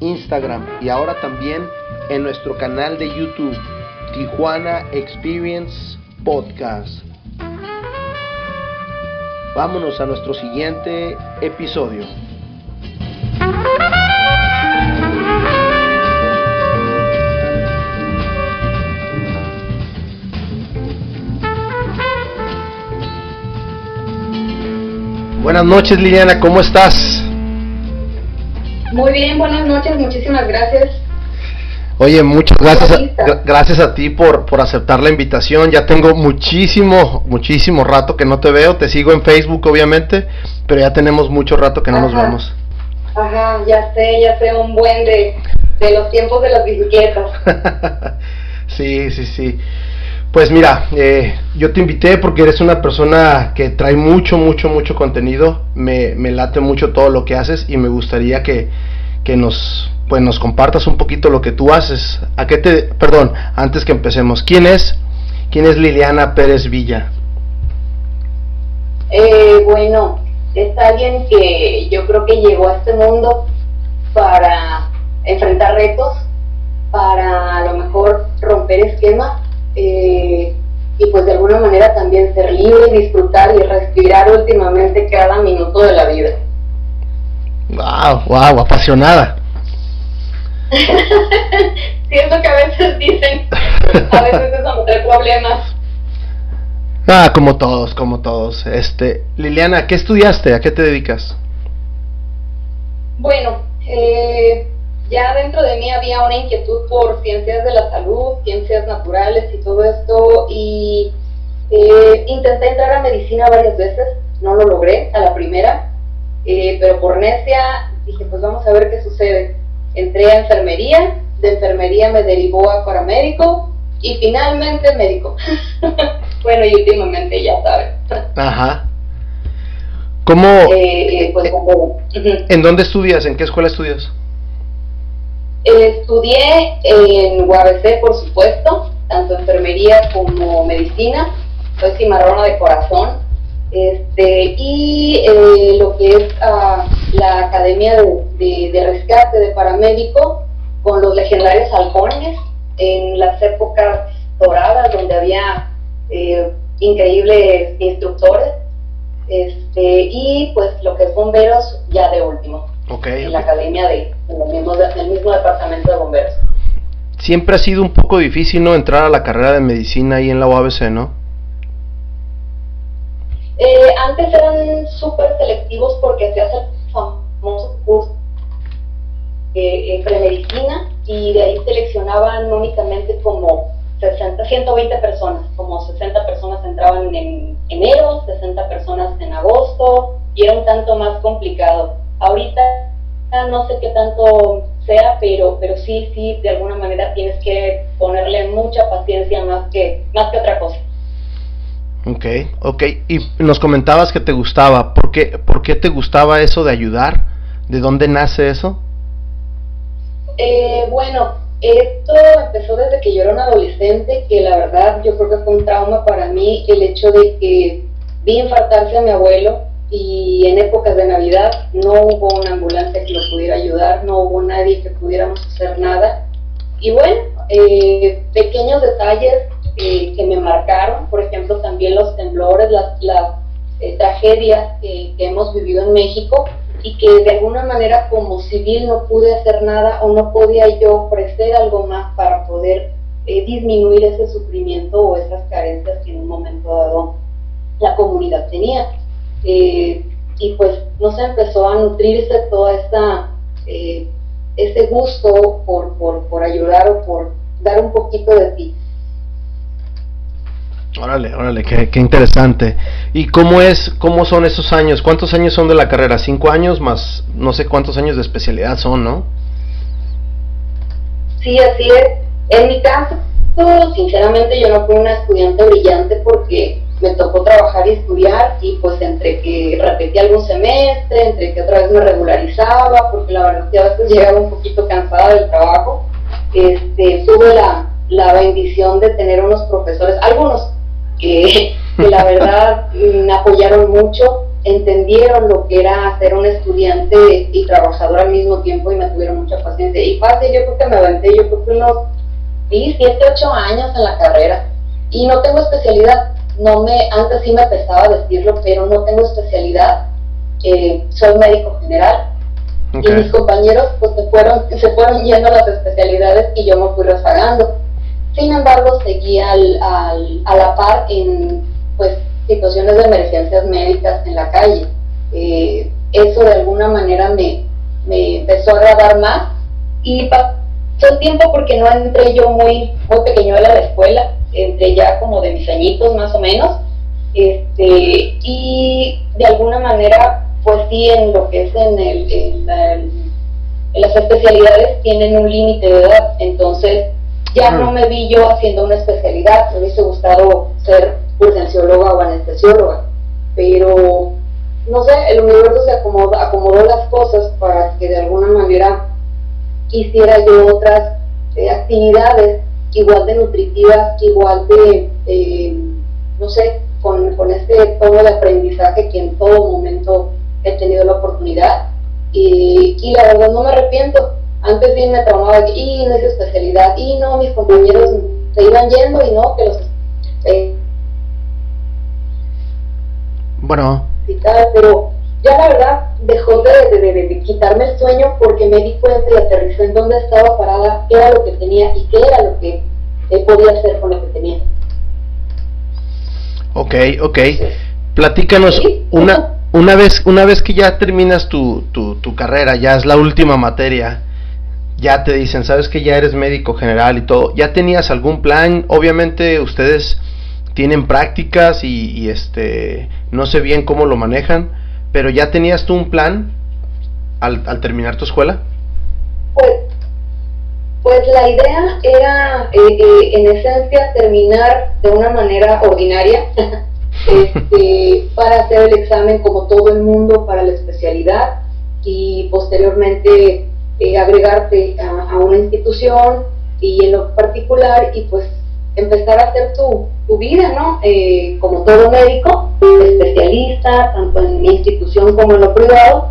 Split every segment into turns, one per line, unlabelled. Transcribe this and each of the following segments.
Instagram y ahora también en nuestro canal de YouTube, Tijuana Experience Podcast. Vámonos a nuestro siguiente episodio. Buenas noches Liliana, ¿cómo estás?
Muy bien, buenas noches, muchísimas gracias.
Oye, muchas gracias a, gracias a ti por, por aceptar la invitación. Ya tengo muchísimo, muchísimo rato que no te veo. Te sigo en Facebook, obviamente, pero ya tenemos mucho rato que no nos vemos.
Ajá, ya sé, ya sé un buen de, de los tiempos de las bicicletas.
sí, sí, sí. Pues mira, eh, yo te invité porque eres una persona que trae mucho, mucho, mucho contenido. Me, me late mucho todo lo que haces y me gustaría que, que nos, pues nos compartas un poquito lo que tú haces. ¿A qué te, perdón, antes que empecemos, quién es, quién es Liliana Pérez Villa?
Eh, bueno, es alguien que yo creo que llegó a este mundo para enfrentar retos, para a lo mejor romper esquemas eh, y pues de alguna manera también ser libre y disfrutar y respirar últimamente cada minuto de la vida.
Wow, wow, apasionada.
Siento que a veces dicen, a veces es trae problemas.
Ah, como todos, como todos. Este, Liliana, ¿qué estudiaste? ¿A qué te dedicas?
Bueno, eh, ya dentro de mí había una inquietud por ciencias de la salud, ciencias naturales y todo esto, y eh, intenté entrar a medicina varias veces, no lo logré a la primera, eh, pero por necia dije, pues vamos a ver qué sucede. Entré a enfermería, de enfermería me derivó a paramédico y finalmente médico. bueno, y últimamente ya saben.
Ajá. ¿Cómo? Eh, pues, ¿En dónde estudias? ¿En qué escuela estudias?
Estudié en UABC, por supuesto, tanto enfermería como medicina. Soy cimarrona de corazón. Este, y eh, lo que es ah, la Academia de, Rescate de Paramédico con los legendarios halcones en las épocas doradas donde había eh, increíbles instructores este, y pues lo que es bomberos ya de último en la academia de, del mismo departamento de bomberos.
Siempre ha sido un poco difícil no entrar a la carrera de medicina ahí en la UABC, ¿no?
Eh, antes eran súper selectivos porque se hace el famoso curso de eh, premedicina y de ahí seleccionaban únicamente como 60, 120 personas, como 60 personas entraban en enero, 60 personas en agosto y era un tanto más complicado. Ahorita no sé qué tanto sea, pero, pero sí, sí, de alguna manera tienes que ponerle mucha paciencia más que, más que otra cosa.
Ok, ok. Y nos comentabas que te gustaba. ¿Por qué, ¿Por qué te gustaba eso de ayudar? ¿De dónde nace eso?
Eh, bueno, esto empezó desde que yo era un adolescente, que la verdad yo creo que fue un trauma para mí el hecho de que vi infartarse a mi abuelo y en épocas de Navidad no hubo una ambulancia que lo pudiera ayudar, no hubo nadie que pudiéramos hacer nada. Y bueno, eh, pequeños detalles eh, que me marcaron, por ejemplo, también los temblores, las, las eh, tragedias que, hemos vivido en México y que de alguna manera como civil no pude hacer nada o no podía yo ofrecer algo más para poder disminuir ese sufrimiento o esas carencias que en un momento dado la comunidad tenía. Eh, y pues no se empezó a nutrirse toda esta, eh, este gusto por, por, ayudar o por dar un poquito de ti.
Órale, órale, qué, qué, interesante. ¿Y cómo es, cómo son esos años? ¿Cuántos años son de la carrera? ¿Cinco años más no sé cuántos años de especialidad son, no?
Sí, así es. En mi caso, sinceramente yo no fui una estudiante brillante porque me tocó trabajar y estudiar y pues entre que repetí algún semestre, entre que otra vez me regularizaba, porque la verdad que a veces llegaba un poquito cansada del trabajo, este, tuve la, la bendición de tener unos profesores, algunos que, que la verdad me apoyaron mucho, entendieron lo que era ser un estudiante y trabajador al mismo tiempo y me tuvieron mucha paciencia. Y fácil, yo creo que me aventé, yo creo que unos sí, 7, 8 años en la carrera. Y no tengo especialidad, no me, antes sí me pesaba decirlo, pero no tengo especialidad. Eh, soy médico general y mis compañeros pues se fueron, se fueron yendo las especialidades y yo me fui rezagando. Sin embargo, seguí al, al, a la par en pues situaciones de emergencias médicas en la calle. Eh, eso de alguna manera me, me empezó a agradar más y pasó el tiempo porque no entré yo muy, muy pequeño a la escuela, entré ya como de mis añitos más o menos, este, y de alguna manera, pues sí, en lo que es en, el, en, las especialidades tienen un límite de edad, entonces ya no me vi yo haciendo una especialidad, me hubiese gustado ser urgencióloga o anestesióloga, pero no sé, el universo se acomodó, acomodó las cosas para que de alguna manera hiciera yo otras eh, actividades igual de nutritivas, igual de, eh, no sé, con, con este tono de aprendizaje que en todo momento he tenido la oportunidad y, y la verdad no me arrepiento. Antes bien me traumaba y no es especialidad, y no, mis compañeros se iban yendo y no, que los... Eh,
bueno.
Pero ya la verdad dejó de, de, quitarme el sueño porque me di cuenta y aterrizó en dónde estaba parada, qué era lo que tenía y qué era lo que podía hacer con lo que tenía.
Ok, ok. Platícanos, una, una, vez, una vez que ya terminas tu, tu, tu carrera, ya es la última materia, ya te dicen, sabes que ya eres médico general y todo, ¿ya tenías algún plan? Obviamente ustedes tienen prácticas y, este no sé bien cómo lo manejan, pero ya tenías tú un plan al, terminar tu escuela?
Pues, pues la idea era eh, eh, en esencia terminar de una manera ordinaria este, para hacer el examen como todo el mundo para la especialidad y posteriormente eh, agregarte a, a, una institución y en lo particular y pues empezar a hacer tu, tu vida, ¿no? Eh, como todo médico, especialista, tanto en mi institución como en lo privado,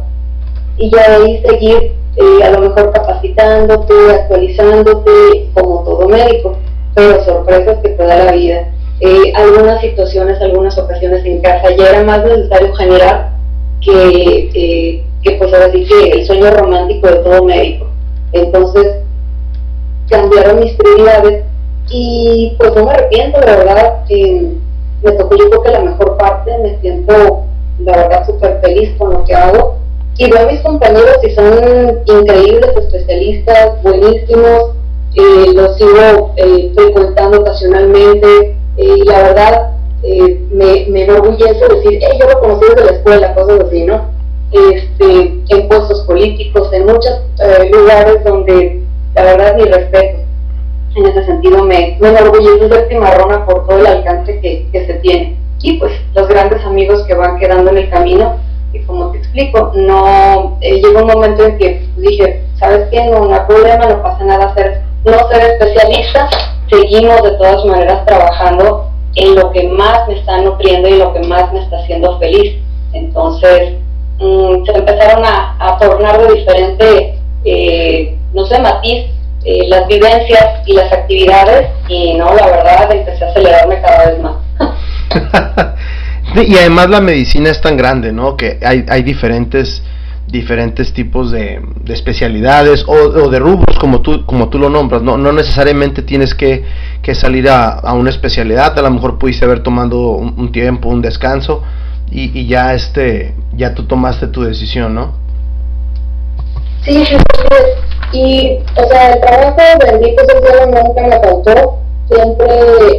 y ya de ahí seguir eh, a lo mejor capacitándote, actualizándote como todo médico, pero sorpresas que te da la vida. Eh, algunas situaciones, algunas ocasiones en casa ya era más necesario generar que, que pues ahora sí que el sueño romántico de todo médico. Entonces cambiaron mis prioridades y pues no me arrepiento, la verdad, me tocó yo creo que la mejor parte, me siento la verdad súper feliz con lo que hago. Y veo a mis compañeros y son increíbles especialistas, buenísimos, eh, los sigo eh, frecuentando ocasionalmente eh, y la verdad eh, me, me enorgullece decir, hey, yo lo conocí desde la escuela, cosas así, ¿no? Este, en puestos políticos, en muchos lugares donde la verdad mi respeto en ese sentido me, me enorgullece ser cimarrona por todo el alcance que, que, se tiene. Y pues los grandes amigos que van quedando en el camino, y como te explico, no eh, llegó un momento en que dije, ¿sabes qué? No, no hay problema, no pasa nada ser, no ser especialista, seguimos de todas maneras trabajando en lo que más me está nutriendo y lo que más me está haciendo feliz. Entonces, mmm, se empezaron a, a tornar de diferente, eh, no sé, matiz eh, las vivencias y las actividades y no, la verdad empecé a acelerarme cada vez más.
y además la medicina es tan grande, ¿no? Que hay, hay diferentes diferentes tipos de, de especialidades o, de rubros como tú como tú lo nombras no no necesariamente tienes que, que salir a, a, una especialidad a lo mejor pudiste haber tomado un, un tiempo un descanso y, y, ya este ya tú tomaste tu decisión no
sí y, o sea, el trabajo bendito social nunca me faltó, siempre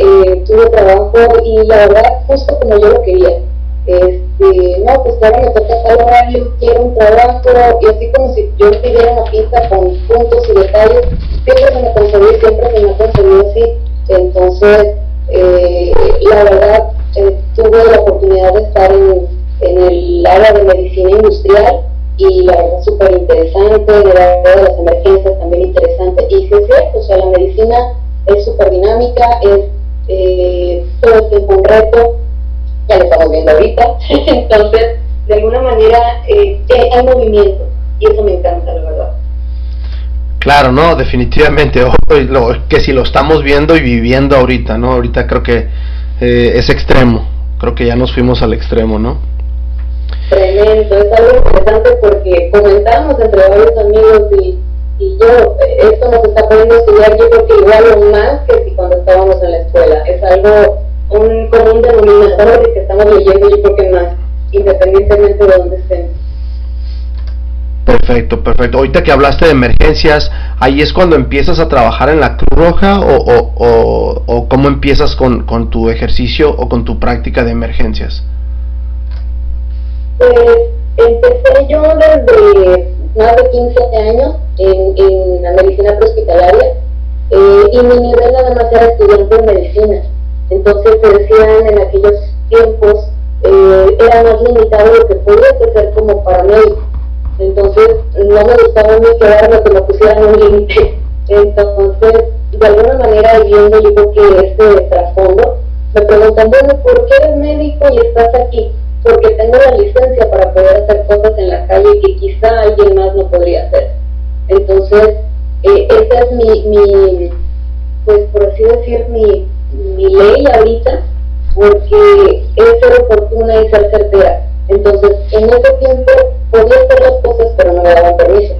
eh, tuve trabajo y la verdad, justo como yo lo quería. Este, no, pues ahora me toca tal horario, quiero un trabajo y así como si yo pidiera una pista con puntos y detalles, siempre se me y siempre se me ha concedido así. Entonces, eh, la verdad, eh, tuve la oportunidad de estar en, en el área de medicina industrial y la verdad súper interesante, de la de las emergencias también interesante. Y sí es cierto, o sea, la medicina es súper dinámica, es eh, todo el tiempo un reto, ya lo estamos viendo ahorita, entonces de alguna manera eh, hay movimiento y eso me encanta, la verdad.
Claro, no, definitivamente, que si lo estamos viendo y viviendo ahorita, ¿no? Ahorita creo que eh, es extremo, creo que ya nos fuimos al extremo, ¿no?
Tremendo, es algo interesante porque comentamos entre varios amigos y, y yo, esto nos está poniendo estudiar, yo creo que igual o más que si cuando estábamos en la escuela, es algo, un común denominador de que estamos leyendo, yo creo que más, independientemente de dónde estén.
Perfecto, perfecto. Ahorita que hablaste de emergencias, ahí es cuando empiezas a trabajar en la Cruz Roja o, o, o, o cómo empiezas con, con tu ejercicio o con tu práctica de emergencias.
Pues empecé yo desde más de 15 años en, en la medicina prehospitalaria eh, y mi nivel nada más era estudiante de medicina. Entonces se decían en aquellos tiempos eh, era más limitado lo que podía hacer como paramédico. Entonces no me gustaba ni quedarme que me pusieran un límite. Entonces, de alguna manera, viendo yo creo que este trasfondo, me preguntan, bueno, ¿por qué eres médico y estás aquí? Porque tengo la licencia para poder hacer cosas en la calle que quizá alguien más no podría hacer. Entonces, eh, esa es mi, mi, pues por así decir, mi, mi ley ahorita, porque es ser oportuna y ser certera. Entonces, en ese tiempo podía hacer las cosas, pero no me daban permiso.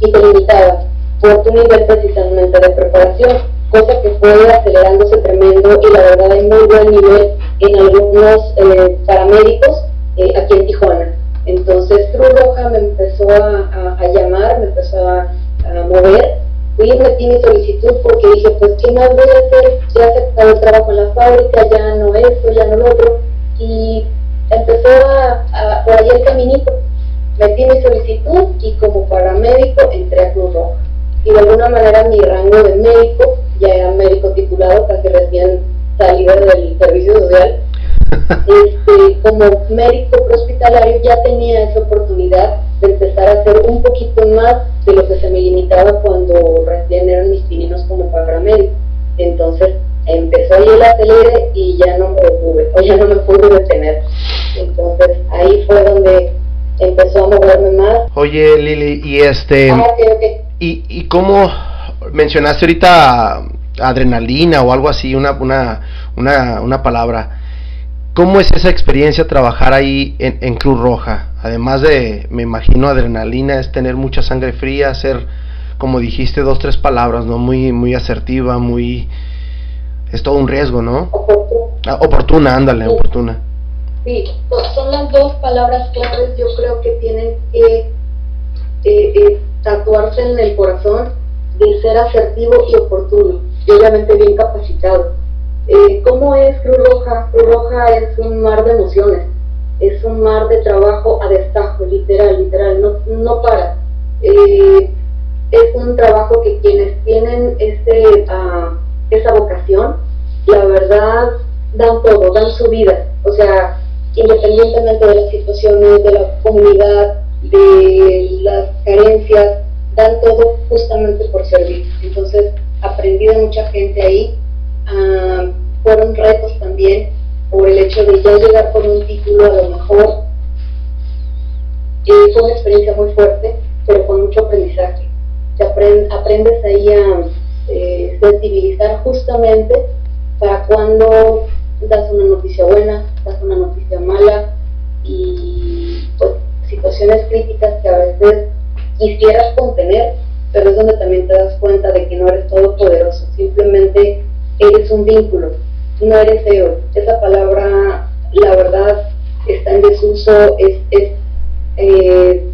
Y te limitaba por tu nivel precisamente de preparación, cosa que fue acelerándose tremendo y la verdad hay muy buen nivel en algunos eh, paramédicos eh, aquí en Tijuana. Entonces Cruz Roja me empezó a, a, llamar, me empezó a, a, mover. Fui y metí mi solicitud porque dije, pues, ¿qué más voy a hacer? Ya he aceptado el trabajo en la fábrica, ya no esto, ya no lo otro. Y empezó a, por ahí el caminito. Metí mi solicitud y como paramédico entré a Cruz Roja. Y de alguna manera mi rango de médico, ya era médico titulado, casi recién salido del servicio social, este, como médico hospitalario ya tenía esa oportunidad de empezar a hacer un poquito más de lo que se me limitaba cuando recién eran mis pininos como paramédico. Entonces empezó ahí el acelere y ya no me detuve, o ya no me pude detener. Entonces ahí fue donde empezó a moverme más.
Oye Lili, y este...
Ah, okay, okay.
¿Y, y cómo mencionaste ahorita adrenalina o algo así, una, una, una, una palabra. ¿Cómo es esa experiencia trabajar ahí en, en, Cruz Roja? Además de, me imagino, adrenalina, es tener mucha sangre fría, ser, como dijiste, dos, tres palabras, ¿no? Muy, muy asertiva, muy... Es todo un riesgo, ¿no?
Oportuna.
Ah, oportuna, ándale,
Sí.
oportuna.
Sí, so- son las dos palabras claves yo creo que tienen que eh, eh, tatuarse en el corazón de ser asertivo y oportuno y obviamente bien capacitado. Eh, ¿Cómo es Cruz Roja? Cruz Roja es un mar de emociones, es un mar de trabajo a destajo, literal, literal, no, no para. Eh, es un trabajo que quienes tienen ese, ah, esa vocación, la verdad, dan todo, dan su vida. O sea, independientemente de las situaciones, de la comunidad, de las carencias, dan todo justamente por servir. Entonces, aprendí de mucha gente ahí. ah, fueron retos también por el hecho de ya llegar con un título a lo mejor. Eh, fue una experiencia muy fuerte, pero con mucho aprendizaje. Te apren- aprendes ahí a eh, sensibilizar justamente para cuando das una noticia buena, das una noticia mala y pues situaciones críticas que a veces quisieras contener, pero es donde también te das cuenta de que no eres todopoderoso, simplemente eres un vínculo, no eres héroe. Esa palabra, la verdad, está en desuso, es, es eh,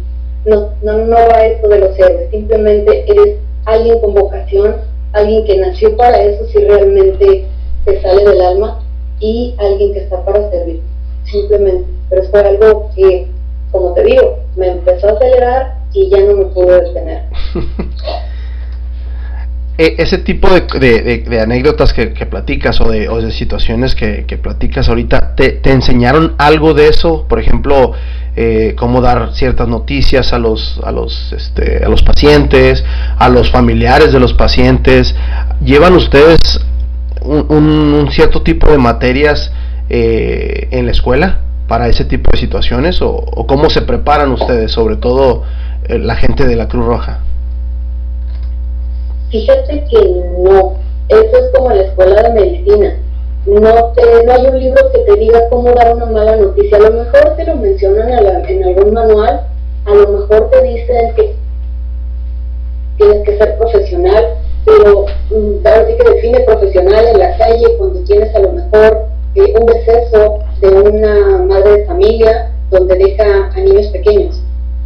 no, no, no va esto de los héroes, simplemente eres alguien con vocación, alguien que nació para eso si realmente te sale del alma y alguien que está para servir, simplemente. Pero fue algo que como te digo, me empezó a acelerar y ya no me pude detener.
E, ese tipo de, anécdotas que, platicas o de, o de situaciones que, platicas ahorita, ¿te, enseñaron algo de eso? Por ejemplo, eh, cómo dar ciertas noticias a los, a, los, este, a los pacientes, a los familiares de los pacientes. ¿Llevan ustedes un, cierto tipo de materias eh, en la escuela para ese tipo de situaciones? ¿O, cómo se preparan ustedes, sobre todo la gente de la Cruz Roja?
Fíjate que no, eso es como la escuela de medicina. No, te, no hay un libro que te diga cómo dar una mala noticia. A lo mejor te lo mencionan en algún manual, a lo mejor te dicen que tienes que ser profesional, pero mm, ahora sí que define profesional en la calle cuando tienes a lo mejor eh, un deceso de una madre de familia donde deja a niños pequeños.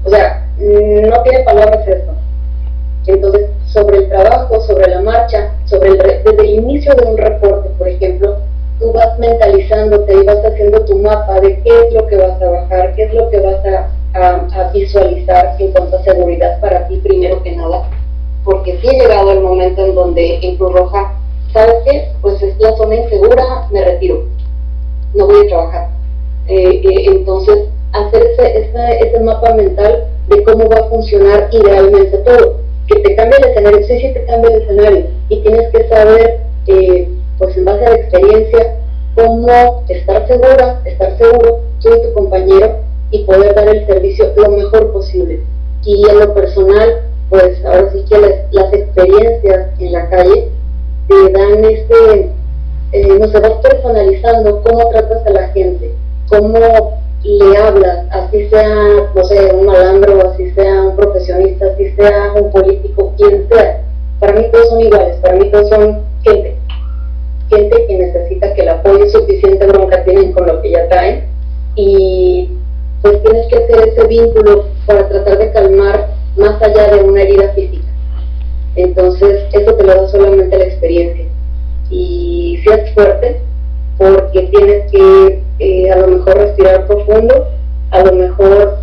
O sea, no tiene palabras esto. Entonces, sobre el trabajo, sobre la marcha, sobre desde el inicio de un reporte, por ejemplo, tú vas mentalizándote y vas haciendo tu mapa de qué es lo que vas a bajar, qué es lo que vas a, visualizar en cuanto a seguridad para ti primero que nada, porque si ha llegado el momento en donde en Cruz Roja, ¿sabes qué? Pues es la zona insegura, me retiro, no voy a trabajar. Eh, eh, entonces, hacer ese mapa mental de cómo va a funcionar idealmente todo que te cambie el escenario, sí, sí te cambia el escenario y tienes que saber, eh, pues en base a la experiencia, cómo estar segura, estar seguro tú y tu compañero y poder dar el servicio lo mejor posible. Y en lo personal, pues ahora sí que las, experiencias en la calle te dan este, eh, no se vas personalizando cómo tratas a la gente, cómo le hablas, así sea, no sé, un malandro, así sea un profesionista, así sea un político, quien sea. Para mí todos son iguales, para mí todos son gente. Gente que necesita que el apoyo suficiente bronca tienen con lo que ya traen y pues tienes que hacer ese vínculo para tratar de calmar más allá de una herida física. Entonces, eso te lo da solamente la experiencia. Y si es fuerte, porque tienes que eh, a lo mejor respirar profundo, a lo mejor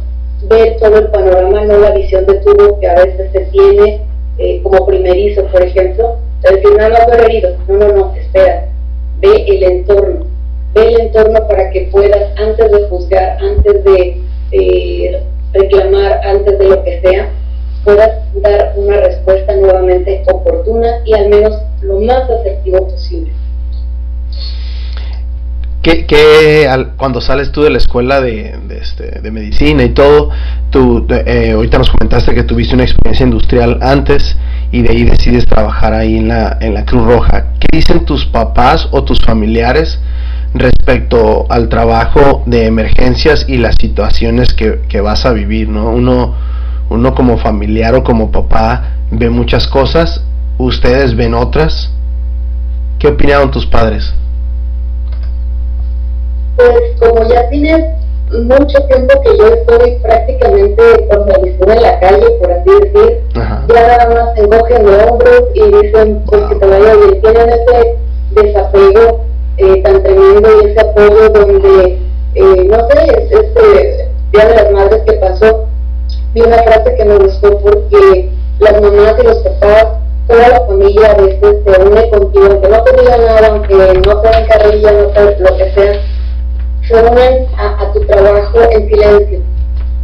ver todo el panorama, no la visión de tubo que a veces se tiene eh, como primerizo, por ejemplo, es decir, no, no herido, no, no, no, espera, ve el entorno, ve el entorno para que puedas, antes de juzgar, antes de eh, reclamar, antes de lo que sea, puedas dar una respuesta nuevamente oportuna y al menos lo más asertivo posible.
Que, cuando sales tú de la escuela de, este, de medicina y todo, tú eh, ahorita nos comentaste que tuviste una experiencia industrial antes y de ahí decides trabajar ahí en la, en la Cruz Roja. ¿Qué dicen tus papás o tus familiares respecto al trabajo de emergencias y las situaciones que, que vas a vivir? ¿no? Uno, uno como familiar o como papá ve muchas cosas, ustedes ven otras. ¿Qué opinaron tus padres?
Pues como ya tienes mucho tiempo que yo estoy prácticamente con en la calle, por así decir, ya nada más se encogen de hombros y dicen pues que bien. Tienen ese desapego eh, tan tremendo y ese apoyo donde, eh, no sé, es este Día de las Madres que pasó, vi una frase que me gustó porque las mamás y los papás, toda la familia a veces se une contigo, aunque no te digan nada, aunque no te den carrilla, no te, lo que sea se unen a, tu trabajo en silencio,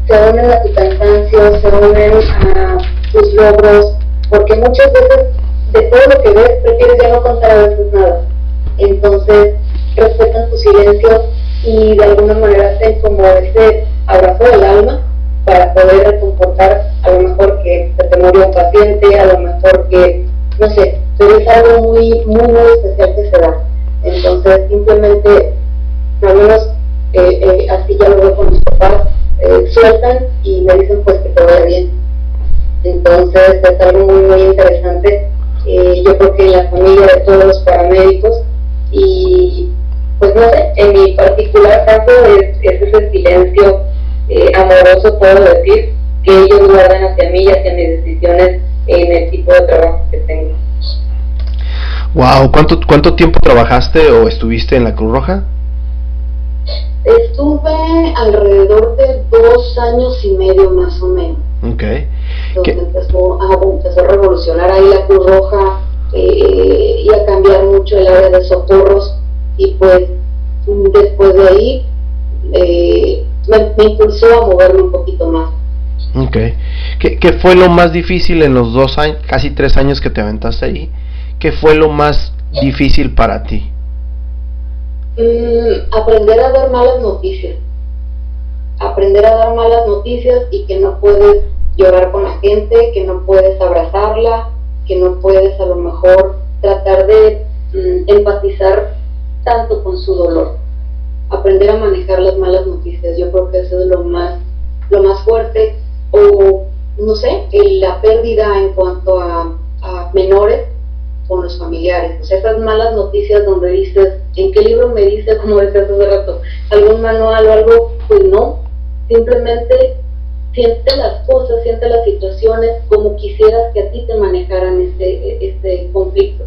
se unen a tu cansancio, se unen a tus logros, porque muchas veces de todo lo que ves prefieres ya no contar a veces nada. Entonces respetan tu silencio y de alguna manera hacen como ese abrazo del alma para poder reconfortar a lo mejor que se te murió un paciente, a lo mejor que, no sé, pero es algo muy, muy, muy especial que se da. Entonces simplemente, al menos eh, eh, así ya lo veo con mis papás, eh, sueltan y me dicen pues que todo vaya bien. Entonces es algo muy, muy interesante. yo creo que la familia de todos los paramédicos y pues no sé, en mi particular caso es, ese silencio amoroso, puedo decir, que ellos guardan hacia mí y hacia mis decisiones en el tipo de trabajo que tengo.
Wow, ¿cuánto, cuánto tiempo trabajaste o estuviste en la Cruz Roja?
Estuve alrededor de dos años y medio más o menos.
Ok.
Entonces empezó a, empezó a revolucionar ahí la Cruz Roja eh, y a cambiar mucho el área de socorros y pues después de ahí eh, me, impulsó a moverme un poquito más.
Ok. ¿Qué, ¿Qué, fue lo más difícil en los dos años, casi tres años que te aventaste ahí? ¿Qué fue lo más difícil para ti?
Mm, aprender a dar malas noticias. Aprender a dar malas noticias y que no puedes llorar con la gente, que no puedes abrazarla, que no puedes a lo mejor tratar de mm, empatizar tanto con su dolor. Aprender a manejar las malas noticias, yo creo que eso es lo más, lo más fuerte. O, no sé, la pérdida en cuanto a, a menores con los familiares. O sea, esas malas noticias donde dices, ¿en qué libro me dice, como decías hace rato, algún manual o algo? Pues no, simplemente siente las cosas, siente las situaciones como quisieras que a ti te manejaran este, este conflicto.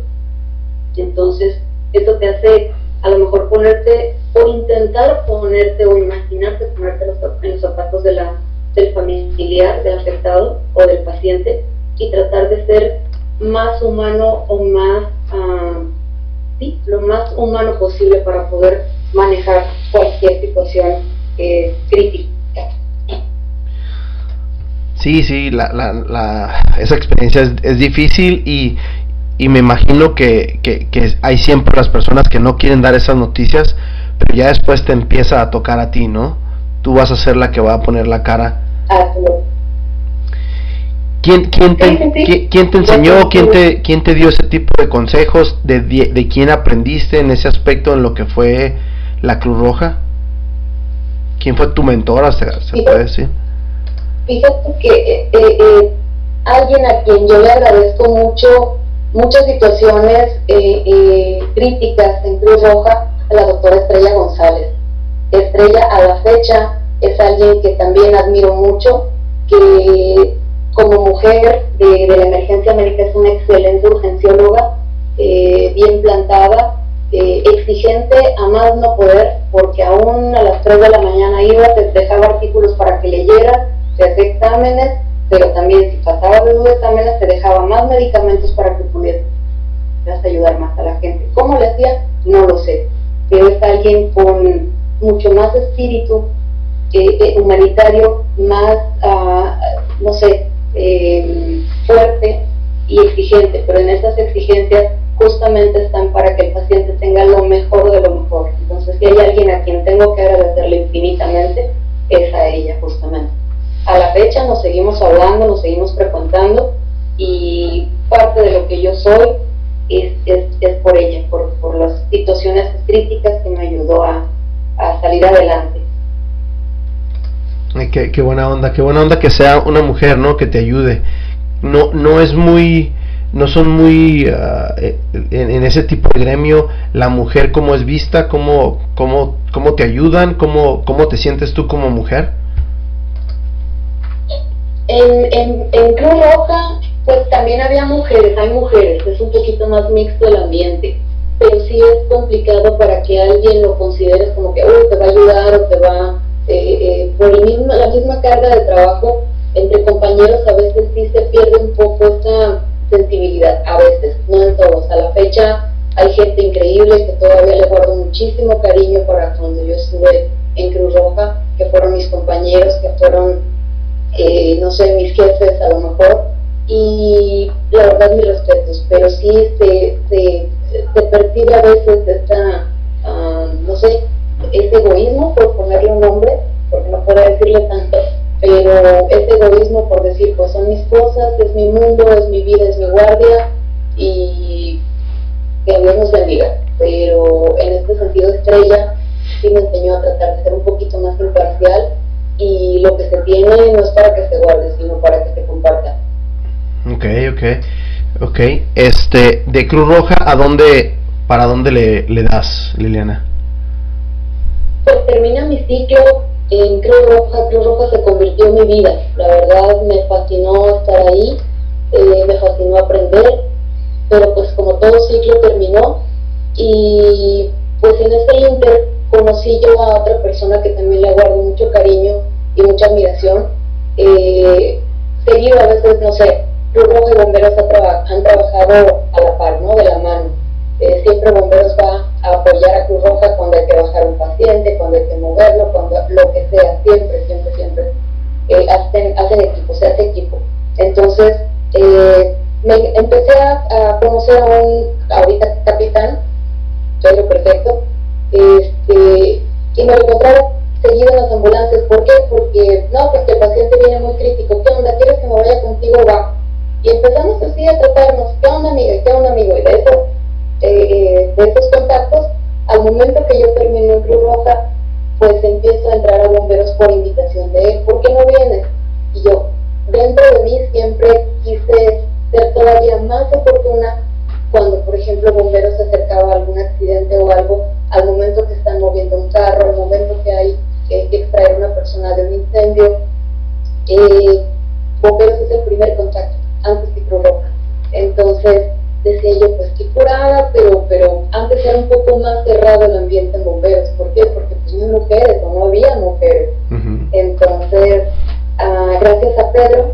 Entonces, eso te hace a lo mejor ponerte o intentar ponerte o imaginarte ponerte en los zapatos de la, del familiar, del afectado o del paciente y tratar de ser más humano o más, uh, sí, lo más humano posible para poder manejar cualquier situación eh, crítica.
Sí, sí, la, la, la, esa experiencia es, es difícil y, y, me imagino que, que, que, hay siempre las personas que no quieren dar esas noticias, pero ya después te empieza a tocar a ti, ¿no? Tú vas a ser la que va a poner la cara.
Ah,
¿Quién, quién, te, ¿quién, te enseñó, quién te, quién te dio ese tipo de consejos? ¿De, de, quién aprendiste en ese aspecto en lo que fue la Cruz Roja? ¿Quién fue tu mentora, se, se puede decir?
Fíjate que eh, eh, alguien a quien yo le agradezco mucho muchas situaciones eh, eh, críticas en Cruz Roja, a la doctora Estrella González. Estrella a la fecha es alguien que también admiro mucho, que como mujer de, la emergencia médica es una excelente urgencióloga, eh, bien plantada, eh, exigente a más no poder, porque aún a las 3 de la mañana iba, te dejaba artículos para que leyeras, te hacía exámenes, pero también si pasaba de los exámenes te dejaba más medicamentos para que pudieras ayudar más a la gente. ¿Cómo le hacía? No lo sé, pero es alguien con mucho más espíritu eh, humanitario, más, uh, no sé, eh, fuerte y exigente, pero en esas exigencias justamente están para que el paciente tenga lo mejor de lo mejor. Entonces, si hay alguien a quien tengo que agradecerle infinitamente, es a ella justamente. A la fecha nos seguimos hablando, nos seguimos frecuentando y parte de lo que yo soy es, es, es por ella, por, por, las situaciones críticas que me ayudó a, a salir adelante.
Qué, qué, buena onda, qué buena onda que sea una mujer, ¿no? Que te ayude. No, no es muy, no son muy, uh, en, en, ese tipo de gremio, la mujer cómo es vista, cómo, cómo, cómo te ayudan, cómo, cómo te sientes tú como mujer.
En, en, en Cruz Roja, pues también había mujeres, hay mujeres, es un poquito más mixto el ambiente, pero sí es complicado para que alguien lo consideres como que, uy, te va a ayudar o te va eh, eh, por el mismo, la misma carga de trabajo entre compañeros a veces sí se pierde un poco esa sensibilidad, a veces, no en todos. A la fecha hay gente increíble que todavía le guardo muchísimo cariño para cuando yo estuve en Cruz Roja, que fueron mis compañeros, que fueron, eh, no sé, mis jefes a lo mejor, y la verdad mis respetos, pero sí se, se, se percibe a veces esta, uh, no sé, ese egoísmo, por ponerle un nombre, porque no puedo decirle tanto, pero ese egoísmo por decir, pues son mis cosas, es mi mundo, es mi vida, es mi guardia, y que Dios nos bendiga. Pero en este sentido, Estrella sí me enseñó a tratar de ser un poquito más imparcial, y lo que se tiene no es para que se guarde, sino para que se comparta.
Ok, ok, ok. Este, de Cruz Roja, ¿a dónde, para dónde le, le das, Liliana?
Pues termina mi ciclo en Cruz Roja, Cruz Roja se convirtió en mi vida. La verdad me fascinó estar ahí, eh, me fascinó aprender, pero pues como todo ciclo terminó y pues en este inter conocí yo a otra persona que también le guardo mucho cariño y mucha admiración. Eh, seguido a veces, no sé, Cruz y Bomberos han trabajado a la par, ¿no? De la mano. Eh, siempre Bomberos va a apoyar a Cruz Roja cuando hay que bajar un paciente, cuando hay que moverlo, cuando lo que sea, siempre, siempre, siempre. Eh, hacen, hacen equipo, se hace equipo. Entonces, eh, me empecé a, conocer a un ahorita capitán, lo perfecto, este, y me lo encontraba seguido en las ambulancias. ¿Por qué? Porque, no, pues que el paciente viene muy crítico. ¿Qué onda? ¿Quieres que me vaya contigo? Va. Y empezamos así a tratarnos. ¿Qué onda? ¿Qué onda, amigo? Y de, eso, eh, de esos contactos, al momento que yo terminé en Cruz Roja, pues empiezo a entrar a bomberos por invitación de él. ¿Por qué no vienes? Y yo, dentro de mí siempre quise ser todavía más oportuna cuando, por ejemplo, bomberos se acercaba a algún accidente o algo, al momento que están moviendo un carro, al momento que hay que, extraer una persona de un incendio, eh, bomberos es el primer contacto, antes que Cruz Roja. Entonces, decía yo, pues qué curada, pero, pero antes era un poco más cerrado el ambiente en bomberos. ¿Por qué? Porque pues no hay mujeres, o no había mujeres. Entonces, ah, gracias a Pedro,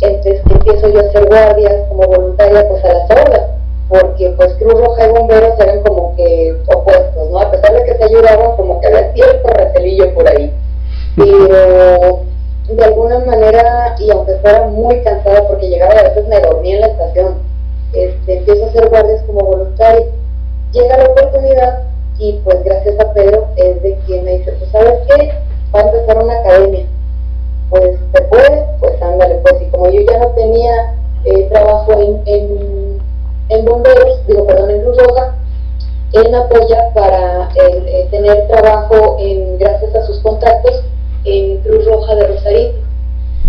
entonces empiezo yo a hacer guardias como voluntaria pues a las horas, porque pues Cruz Roja y bomberos eran como que opuestos, ¿no? A pesar de que se ayudaban, como que había cierto recelillo por ahí. Pero de alguna manera, y aunque fuera muy cansada porque llegaba a veces me dormía en la estación, este, empiezo a hacer guardias como voluntaria. Llega la oportunidad y pues gracias a Pedro es de quien me dice, pues sabes qué, va a empezar una academia. Pues te puede, pues ándale, pues y como yo ya no tenía eh, trabajo en, en, en, bomberos, digo, perdón, en Cruz Roja, él me apoya para eh, tener trabajo en, gracias a sus contactos en Cruz Roja de Rosarito.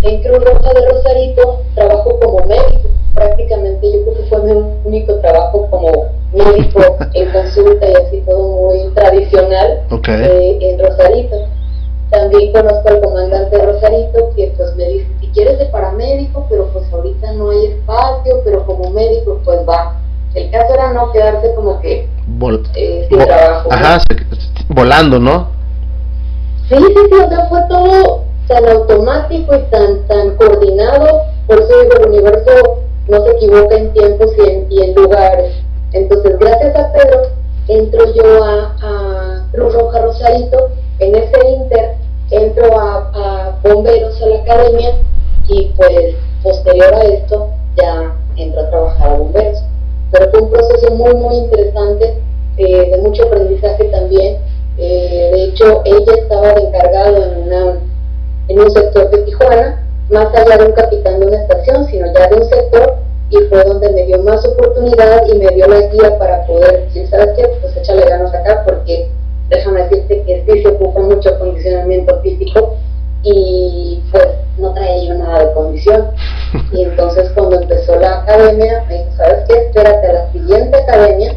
En Cruz Roja de Rosarito trabajo como médico prácticamente yo creo que fue mi único trabajo como médico en consulta y así todo muy tradicional eh, en Rosarito. También conozco al comandante Rosarito que pues me dice, si quieres de paramédico, pero pues ahorita no hay espacio, pero como médico pues va. El caso era no quedarse como que eh, sin trabajo.
Ajá, volando, ¿no?
Sí, sí, sí, o sea, fue todo tan automático y tan, tan coordinado, por eso digo, el universo no se equivoca en tiempos y en, lugares. Entonces, gracias a Pedro, entro yo a, Cruz Roja Rosarito, en ese inter entro a, Bomberos a la academia y pues posterior a esto ya entro a trabajar a Bomberos. Pero fue un proceso muy, muy interesante, eh, de mucho aprendizaje también. Eh, de hecho, ella estaba encargado en, en un sector de Tijuana más allá de un capitán de una estación, sino ya de un sector, y fue donde me dio más oportunidad y me dio la guía para poder decir, ¿sabes qué? Pues échale ganas acá, porque déjame decirte que sí se ocupa mucho acondicionamiento físico y pues no traía yo nada de condición. Y entonces cuando empezó la academia, me dijo, ¿sabes qué? Espérate a la siguiente academia,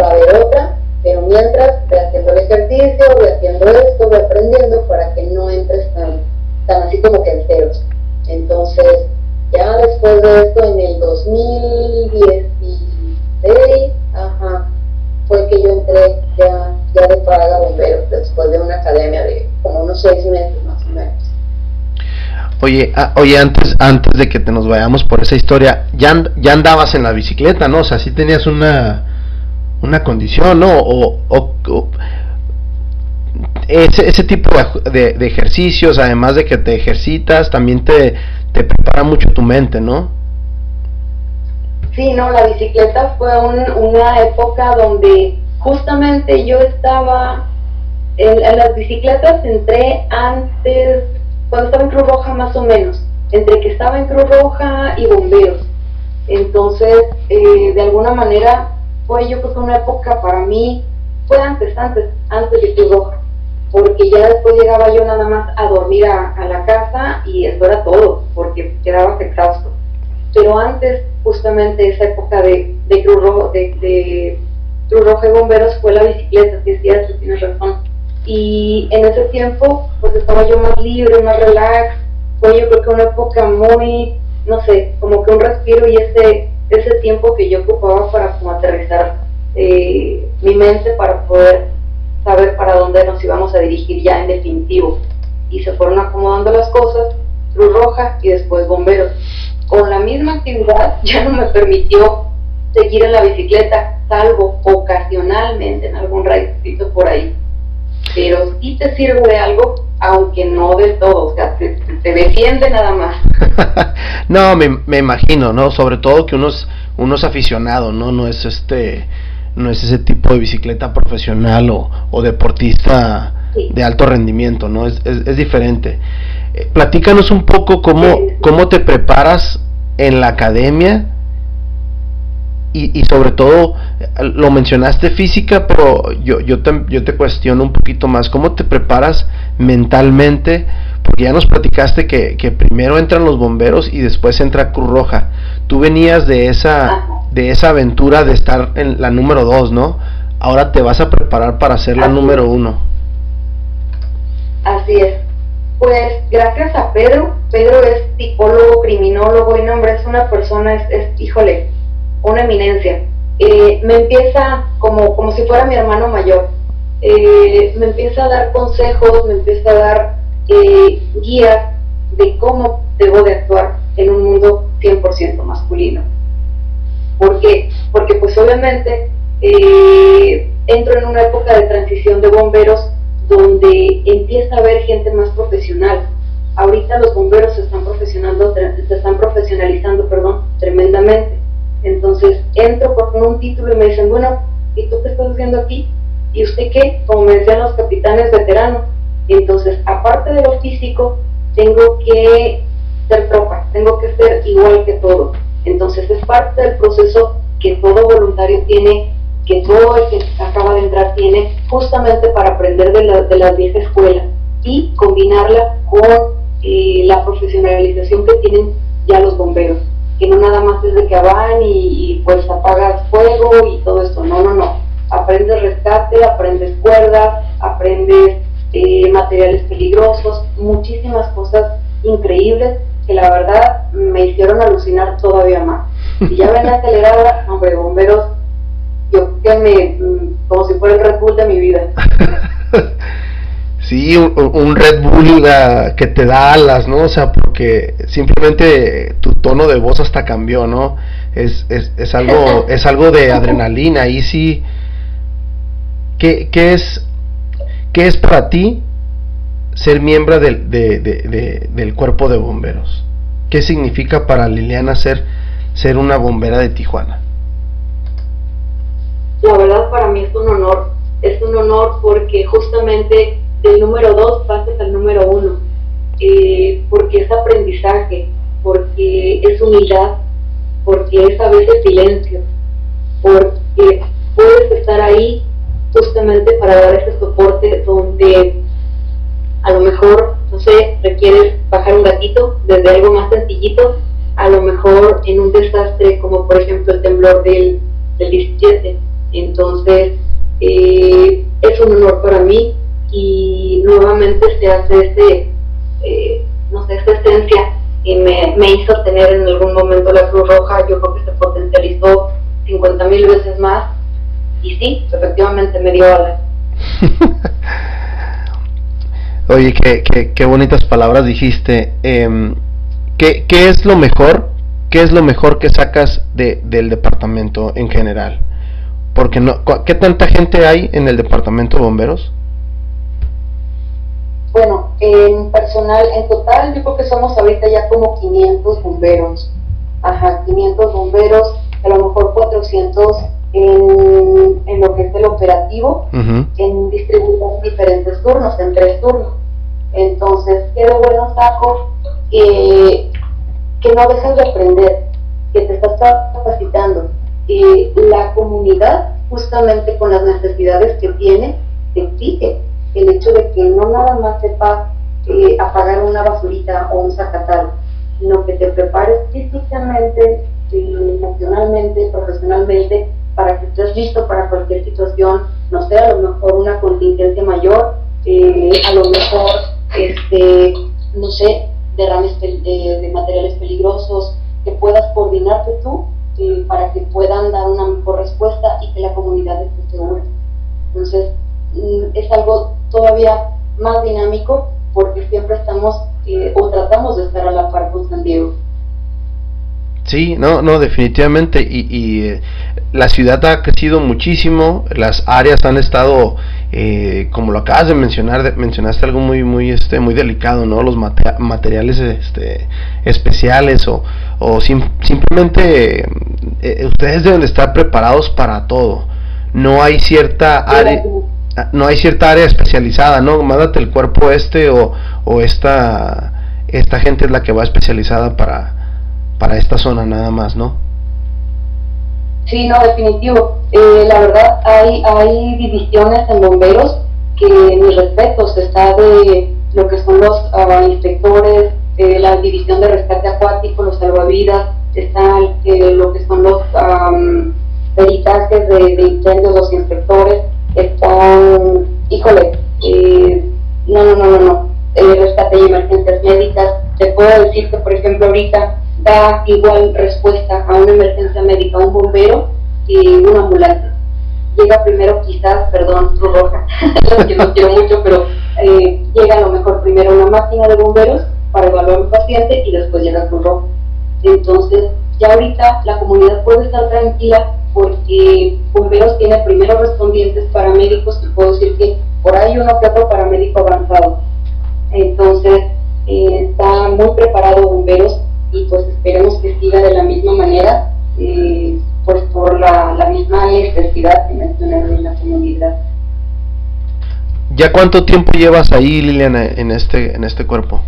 va a haber otra, pero mientras voy haciendo el ejercicio, voy haciendo esto, voy aprendiendo para que no entres tan, tan así como que enteros. Entonces, ya después de esto, en el 2016, ajá, fue que yo entré ya, ya de paga bombero, después de una academia de como unos seis meses más o menos.
Oye, ah, oye, antes, antes de que te nos vayamos por esa historia, ya, ya andabas en la bicicleta, ¿no? O sea, sí tenías una, una condición, ¿no? O, ese, ese tipo de, ejercicios, además de que te ejercitas, también te, prepara mucho tu mente, ¿no?
Sí, no, la bicicleta fue una época donde justamente yo estaba en, las bicicletas, entré antes, cuando estaba en Cruz Roja más o menos, entre que estaba en Cruz Roja y bomberos. Entonces, eh, de alguna manera, fue yo creo que una época para mí, fue antes, antes, antes de Cruz Roja porque ya después llegaba yo nada más a dormir a, la casa y eso era todo, porque quedaba exhausto. Pero antes, justamente esa época de, de Cruz Rojo, de, de Cruz Rojo y Bomberos fue la bicicleta, si es cierto, tienes razón. Y en ese tiempo, pues estaba yo más libre, más relax, fue yo creo que una época muy, no sé, como que un respiro y ese, ese tiempo que yo ocupaba para como aterrizar eh, mi mente para poder saber para dónde nos íbamos a dirigir ya en definitivo. Y se fueron acomodando las cosas, Cruz Roja y después Bomberos. Con la misma actividad ya no me permitió seguir en la bicicleta, salvo ocasionalmente en algún raidito por ahí. Pero sí te sirve de algo, aunque no de todo, o sea, te, defiende nada más.
no, me, me, imagino, ¿no? Sobre todo que uno es, uno es aficionado, ¿no? No es este no es ese tipo de bicicleta profesional o, o deportista de alto rendimiento, ¿no? Es, es, diferente. Eh, platícanos un poco cómo, cómo te preparas en la academia y, y, sobre todo, lo mencionaste física, pero yo, yo, te, yo te cuestiono un poquito más, ¿cómo te preparas mentalmente? Porque ya nos platicaste que, que primero entran los bomberos y después entra Cruz Roja. Tú venías de esa, de esa aventura de estar en la número dos, ¿no? Ahora te vas a preparar para ser la número uno.
Así es. Pues gracias a Pedro, Pedro es psicólogo, criminólogo y nombre, es una persona, es, es híjole, una eminencia. Eh, me empieza como, como si fuera mi hermano mayor. Eh, me empieza a dar consejos, me empieza a dar eh, guías de cómo debo de actuar en un mundo 100% masculino. ¿Por qué? Porque pues obviamente entro en una época de transición de bomberos donde empieza a haber gente más profesional. Ahorita los bomberos se están profesionando, se están profesionalizando, perdón, tremendamente. Entonces entro con un título y me dicen, bueno, ¿y tú qué estás haciendo aquí? ¿Y usted qué? Como me decían los capitanes veteranos. Entonces, aparte de lo físico, tengo que ser tropa, tengo que ser igual que todo. Entonces, es parte del proceso que todo voluntario tiene, que todo el que acaba de entrar tiene, justamente para aprender de la, de la vieja escuela y combinarla con eh, la profesionalización que tienen ya los bomberos que no nada más es de que van y, pues apagas fuego y todo esto, no, no, no. Aprendes rescate, aprendes cuerdas, aprendes eh, materiales peligrosos, muchísimas cosas increíbles que la verdad me hicieron alucinar todavía más. Y ya ven acelerada, hombre, bomberos, yo que me, mm, como si fuera el Red Bull de mi vida.
Sí, un, Red Bull que te da alas, ¿no? O sea, porque simplemente tu tono de voz hasta cambió, ¿no? Es, es, es algo, es algo de adrenalina. Y sí, ¿qué, qué, es, ¿qué es para ti ser miembro del, de, de, del cuerpo de bomberos? ¿Qué significa para Liliana ser, ser una bombera de Tijuana?
La verdad para mí es un honor, es un honor porque justamente del número dos pases al número uno, eh, porque es aprendizaje, porque es humildad, porque es a veces silencio, porque puedes estar ahí justamente para dar ese soporte donde a lo mejor, no sé, requieres bajar un gatito desde algo más sencillito, a lo mejor en un desastre como por ejemplo el temblor del, del 17. Entonces, eh, es un honor para mí y nuevamente se hace este, eh, no sé, esta esencia y me, me, hizo tener en algún momento la Cruz Roja, yo creo que se potencializó 50 mil veces más y sí, efectivamente me dio alas.
Oye, qué, qué, qué, bonitas palabras dijiste. Eh, ¿qué, ¿Qué es lo mejor? ¿Qué es lo mejor que sacas de, del departamento en general? Porque no, ¿qué tanta gente hay en el departamento de bomberos?
Bueno, en personal, en total, yo creo que somos ahorita ya como 500 bomberos. Ajá, 500 bomberos, a lo mejor 400 en, en lo que es el operativo, en distribuir diferentes turnos, en tres turnos. Entonces, qué de bueno saco que, que no dejes de aprender, que te estás capacitando. que la comunidad, justamente con las necesidades que tiene, te exige el hecho de que no nada más sepas eh, apagar una basurita o un sacatal, sino que te prepares físicamente, emocionalmente, profesionalmente, para que estés listo para cualquier situación, no sé, a lo mejor una contingencia mayor, eh, a lo mejor, este, no sé, derrames de, materiales peligrosos, que puedas coordinarte tú para que puedan dar una mejor respuesta y que la comunidad esté segura. Entonces, mm, es algo todavía más dinámico porque siempre estamos eh, o tratamos de estar a la par con San Diego.
Sí, no, no, definitivamente. Y, y eh, la ciudad ha crecido muchísimo, las áreas han estado, eh, como lo acabas de mencionar, mencionaste algo muy, muy, este, muy delicado, ¿no? Los materiales, este, especiales o, o simplemente eh, ustedes deben estar preparados para todo. No hay cierta área, no hay cierta área especializada, ¿no? Mándate el cuerpo este o, o esta, esta gente es la que va especializada para para esta zona nada más, ¿no?
Sí, no, definitivo. Eh, la verdad, hay, hay divisiones en bomberos que mis respetos está de lo que son los uh, inspectores, eh, la división de rescate acuático, los salvavidas, está eh, lo que son los um, peritajes de, de, incendios, los inspectores, están, híjole, no, no, no, no, no, rescate y emergencias médicas. Te puedo decir que, por ejemplo, ahorita da igual respuesta a una emergencia médica un bombero que una ambulancia. Llega primero quizás, perdón, Cruz Roja, que no quiero mucho, pero eh, llega a lo mejor primero una máquina de bomberos para evaluar un paciente y después llega Cruz Roja. Entonces, ya ahorita la comunidad puede estar tranquila porque bomberos tiene primeros respondientes paramédicos y puedo decir que por ahí uno que otro paramédico avanzado. Entonces, eh, está muy preparado bomberos y pues esperemos que siga de la misma manera, eh, pues por la, misma necesidad que mencionaron en la comunidad.
¿Ya cuánto tiempo llevas ahí, Liliana, en este, en este cuerpo?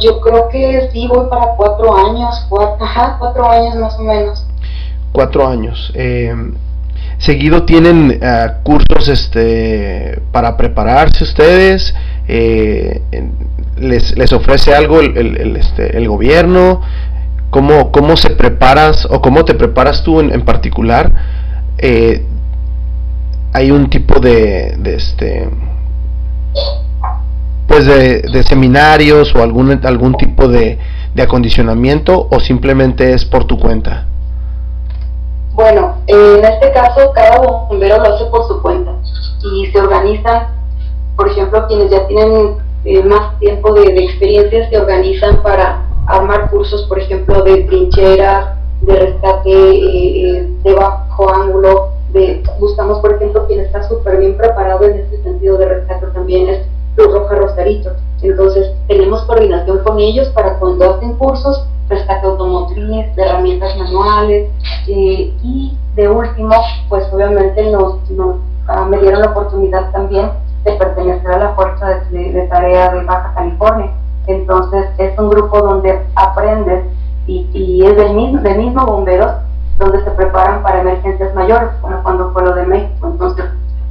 Yo creo que sí, voy para cuatro años, cuatro, ajá, cuatro años más o menos.
Cuatro años. Eh, seguido tienen eh, cursos este para prepararse ustedes eh, les, les ofrece algo el, el, este, el gobierno ¿Cómo, cómo se preparas o cómo te preparas tú en, en particular eh, hay un tipo de, de este pues de, de, seminarios o algún algún tipo de, de acondicionamiento o simplemente es por tu cuenta
bueno, en este caso cada bombero lo hace por su cuenta y se organizan, por ejemplo, quienes ya tienen eh, más tiempo de, experiencia se organizan para armar cursos, por ejemplo, de trincheras, de rescate eh, eh, de bajo ángulo, de, buscamos, por ejemplo, quien está súper bien preparado en este sentido de rescate también es Cruz Roja Rosarito. Entonces, tenemos coordinación con ellos para cuando hacen cursos, rescate automotriz, de herramientas manuales, eh, y de último, pues obviamente nos, nos ah, me dieron la oportunidad también de pertenecer a la Fuerza de, Tarea de Baja California. Entonces, es un grupo donde aprendes y, y es del mismo, del mismo bomberos donde se preparan para emergencias mayores, como cuando fue lo de México. Entonces,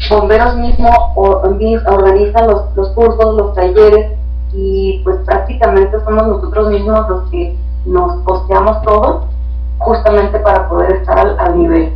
bomberos mismos organizan los, los cursos, los talleres y pues prácticamente somos nosotros mismos los que nos costeamos todo justamente para poder estar al, nivel.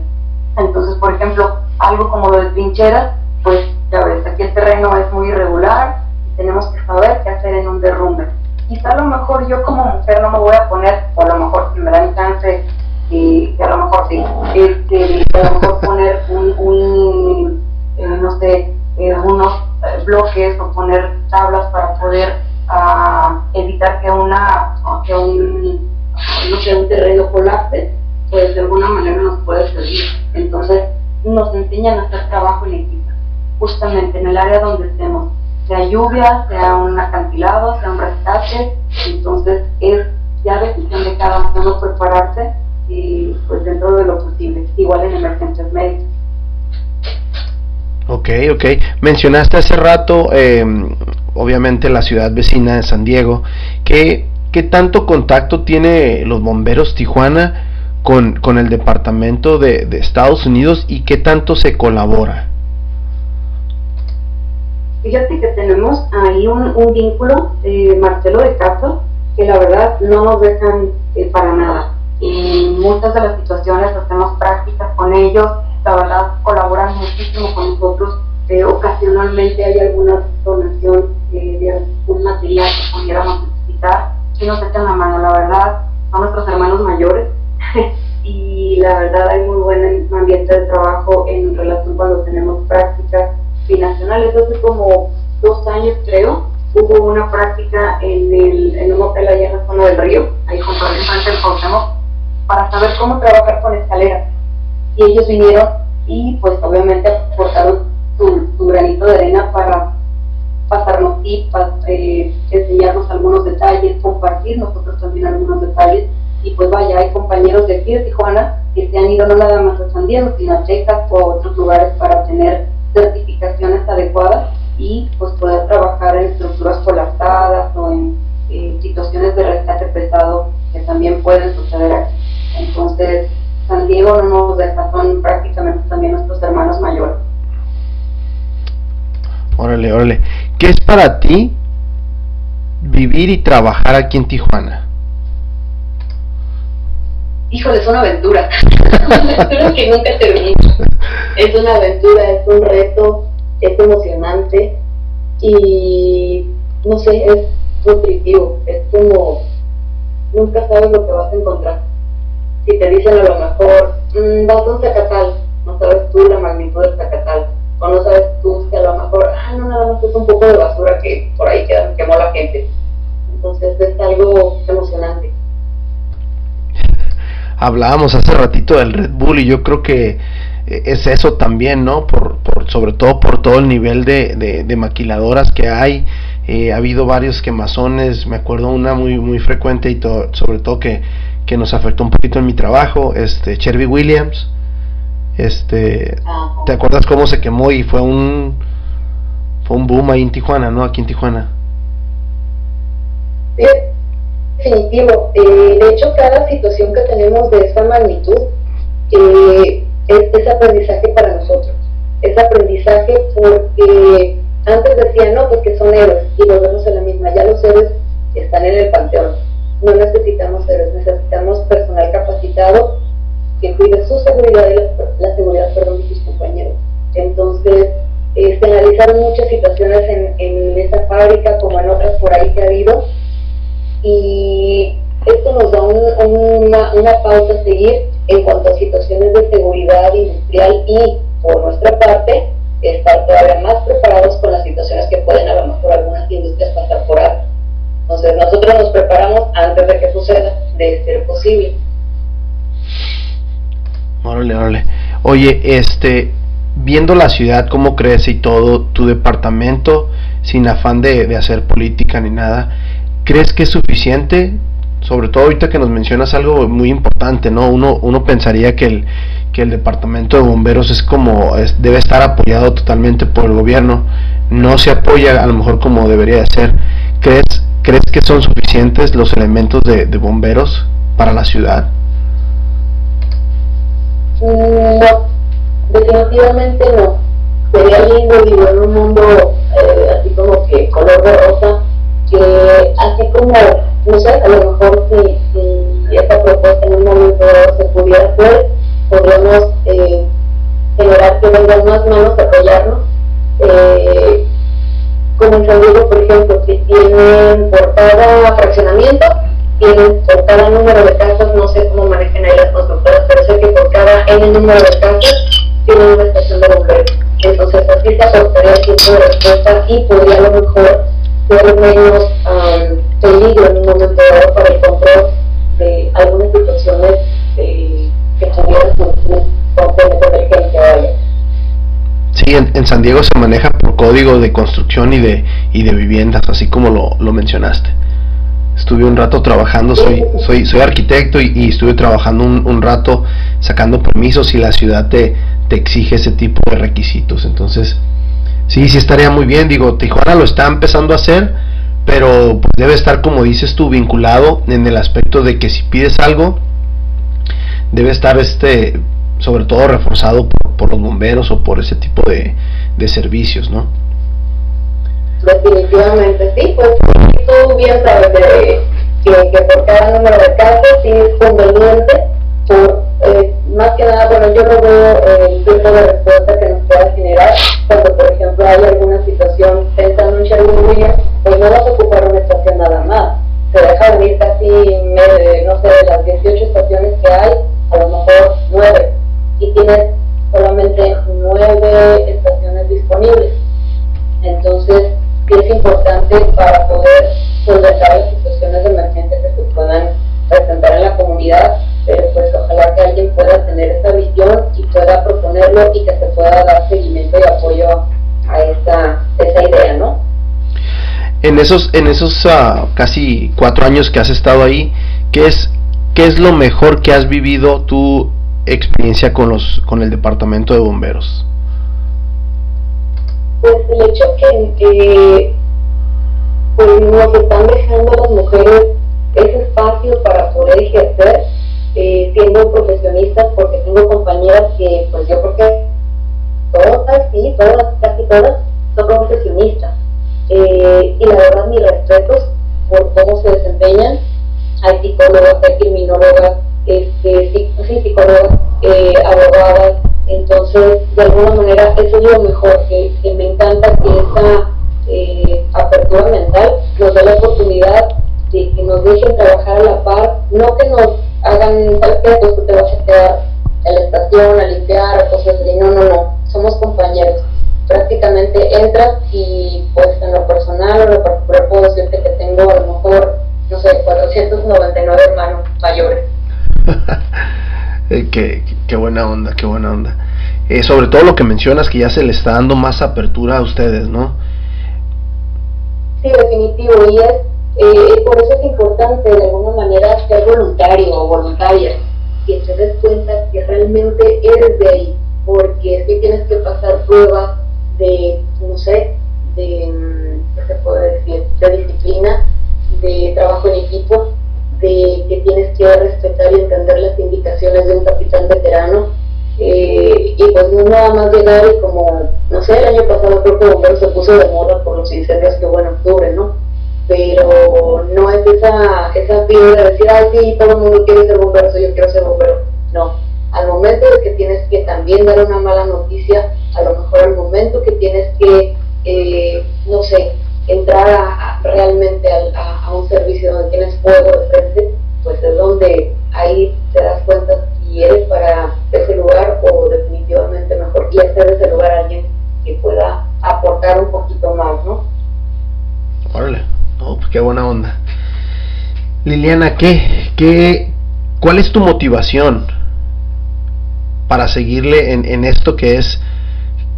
Entonces, por ejemplo, algo como lo de trincheras, pues ya ves, aquí el terreno es muy irregular tenemos que saber qué hacer en un derrumbe. Quizá a lo mejor yo como mujer no me voy a poner, o a lo mejor si me dan chance, y a lo mejor sí, este, a lo mejor poner un, un eh, no sé, eh, unos eh, bloques o poner tablas para poder uh, evitar que una que un no un terreno colapse, pues de alguna manera nos puede servir. Entonces nos enseñan a hacer trabajo en equipo, justamente en el área donde estemos, sea lluvia, sea un acantilado, sea un rescate, entonces es ya decisión de cada uno prepararse y pues dentro de lo posible, igual en emergencias médicas.
Ok, ok. Mencionaste hace rato, eh, obviamente, la ciudad vecina de San Diego. ¿Qué, ¿Qué tanto contacto tiene los bomberos Tijuana con, con el departamento de, de, Estados Unidos y qué tanto se colabora?
Fíjate que tenemos ahí un, un vínculo, eh, Marcelo de Castro, que la verdad no nos dejan eh, para nada. En muchas de las situaciones hacemos prácticas con ellos, la verdad colaboran muchísimo con nosotros. Eh, ocasionalmente hay alguna donación eh, de algún material que pudiéramos necesitar y nos echan la mano, la verdad, son nuestros hermanos mayores y la verdad hay muy buen ambiente de trabajo en relación cuando tenemos prácticas binacionales. Hace como dos años, creo, hubo una práctica en, el, en un hotel allá en la zona del río, ahí con el enfrente del Cuauhtémoc, para saber cómo trabajar con escaleras. Y ellos vinieron y pues obviamente aportaron su, su granito de arena para pasarnos tips, eh, enseñarnos algunos detalles, compartir nosotros también algunos detalles. Y pues vaya, hay compañeros de aquí de Tijuana que se han ido no nada más a San Diego, sino a Texas o a otros lugares para tener certificaciones adecuadas y pues poder trabajar en estructuras colapsadas o en situaciones de rescate pesado que también pueden suceder aquí. Entonces, San Diego no nos deja, son prácticamente también nuestros hermanos mayores.
Órale, órale. ¿Qué es para ti vivir y trabajar aquí en Tijuana?
Híjole, es una aventura. una aventura que nunca termina. Es una aventura, es un reto, es emocionante y no sé, es nutritivo. Es como nunca sabes lo que vas a encontrar. Si te dicen a lo mejor, mmm, vas a un zacatal, no sabes tú la magnitud del zacatal o no sabes tú que a lo mejor, ah, no, nada más es un poco de basura que por ahí queda, quemó la gente. Entonces es algo emocionante.
Hablábamos hace ratito del Red Bull y yo creo que es eso también, ¿no? Por, por sobre todo por todo el nivel de, de, maquiladoras que hay. Eh, ha habido varios quemazones, me acuerdo una muy muy frecuente y sobre todo que, que nos afectó un poquito en mi trabajo, este Cherby Williams, este, ¿te acuerdas cómo se quemó y fue un fue un boom ahí en Tijuana, ¿no? Aquí en Tijuana.
Sí, definitivo. Eh, de hecho, cada situación que tenemos de esta magnitud eh, es, aprendizaje para nosotros. Es aprendizaje porque antes decían, no, pues que son héroes y volvemos a la misma. Ya los héroes están en el panteón. No necesitamos héroes, necesitamos personal capacitado que cuide su seguridad y la, seguridad perdón, de sus compañeros. Entonces, se analizaron muchas situaciones en, en esa fábrica como en otras por ahí que ha habido y esto nos da una, una pauta a seguir en cuanto a situaciones de seguridad industrial y por nuestra parte estar todavía más preparados con las situaciones que pueden a lo mejor algunas industrias pasar por alto. Entonces nosotros nos preparamos antes de que suceda, de ser posible.
Órale, órale. Oye, este, viendo la ciudad, cómo crece y todo, tu departamento, sin afán de, hacer política ni nada, ¿crees que es suficiente? Sobre todo ahorita que nos mencionas algo muy importante, ¿no? Uno, uno pensaría que el, que el departamento de bomberos es como, debe estar apoyado totalmente por el gobierno, no se apoya a lo mejor como debería de ser. ¿Crees, ¿crees que son suficientes los elementos de bomberos para la ciudad?
No, definitivamente no. Sería lindo vivir en un mundo eh, así como que color de rosa, no sé, a lo mejor si, si esta propuesta en un momento se pudiera hacer, podríamos eh, generar que vengan más manos a apoyarnos. Eh, como en por ejemplo, si tienen por cada fraccionamiento, tienen por cada número de casas, no sé cómo manejen ahí las constructoras, pero sé que por cada N número de casas tienen una estación de bomberos. Entonces así se aportaría tiempo de respuesta y podría a lo mejor ser menos
Diego se maneja por código de construcción y de, y de viviendas, así como lo, lo mencionaste estuve un rato trabajando, soy, soy, soy arquitecto y, estuve trabajando un, rato sacando permisos y la ciudad te, te exige ese tipo de requisitos. Entonces, sí, sí estaría muy bien. Digo, Tijuana lo está empezando a hacer, pero pues debe estar, como dices tú, vinculado en el aspecto de que si pides algo, debe estar este sobre todo reforzado por, los bomberos o por ese tipo de, de servicios, ¿no?
Definitivamente, sí, pues tú bien sabes que, que, por cada número de casos sí es conveniente, por, eh, más que nada, bueno, yo no veo el tiempo de respuesta que nos pueda generar cuando, por ejemplo, hay alguna situación pensando en Sherwin Williams, pues no vas a ocupar una estación nada más, se deja venir casi, no sé, de las 18 estaciones que hay, a lo mejor 9, y tienes solamente 9 estaciones disponibles importante para poder solventar las situaciones de emergencia que se puedan presentar en la comunidad, pero pues ojalá que alguien pueda tener esa visión y pueda proponerlo y que se pueda dar seguimiento y apoyo a esa, esa idea, ¿no?
En esos, en esos uh, casi cuatro años que has estado ahí, ¿qué es, ¿qué es lo mejor que has vivido tu experiencia con, los, con el departamento de bomberos?
Pues el hecho que, pues nos están dejando las mujeres ese espacio para poder ejercer eh, siendo profesionistas, porque tengo compañeras que, pues yo creo que todas, sí, todas, casi todas, son profesionistas. Eh, y la verdad, mis respetos por cómo se desempeñan. Hay psicólogas, hay criminólogas, este, sí, psicólogas, eh, abogadas. Entonces, de alguna manera, eso es lo mejor, que, me encanta que esa eh, apertura mental nos dé la oportunidad de que nos dejen trabajar a la par, no que nos hagan perfectos que te vas a quedar en la estación a limpiar o cosas así, no, no, no, somos compañeros. Prácticamente entras y pues en lo personal o en lo particular puedo decirte que tengo a lo mejor, no sé, 499 hermanos mayores.
eh, qué, qué, buena onda, qué buena onda. Eh, sobre todo lo que mencionas, que ya se le está dando más apertura a ustedes, ¿no?
Sí, definitivo, y es eh, por eso es importante de alguna manera ser voluntario o voluntaria, que te des cuenta que realmente eres de ahí, porque que tienes que pasar pruebas de, no sé, de, ¿qué se puede decir?, de disciplina, de trabajo en equipo, de que tienes que respetar y entender las indicaciones de un capitán veterano. Eh, y pues no nada más llegar y como, no sé, el año pasado creo que Bombero se puso de moda por los incendios que hubo en octubre, ¿no? pero no es esa, esa figura de decir, ay, sí, todo el mundo quiere ser bombero, yo quiero ser bombero. No, al momento de que tienes que también dar una mala noticia, a lo mejor al momento que tienes que, eh, no sé, entrar a, realmente a, a, donde tienes fuego de frente, pues es donde ahí te das cuenta si eres para ese lugar o definitivamente mejor y hacer ese lugar a alguien que pueda aportar un poquito más, ¿no?
Órale. Oh, qué buena onda. Liliana, ¿qué, qué, ¿cuál es tu motivación para seguirle en, en esto que es,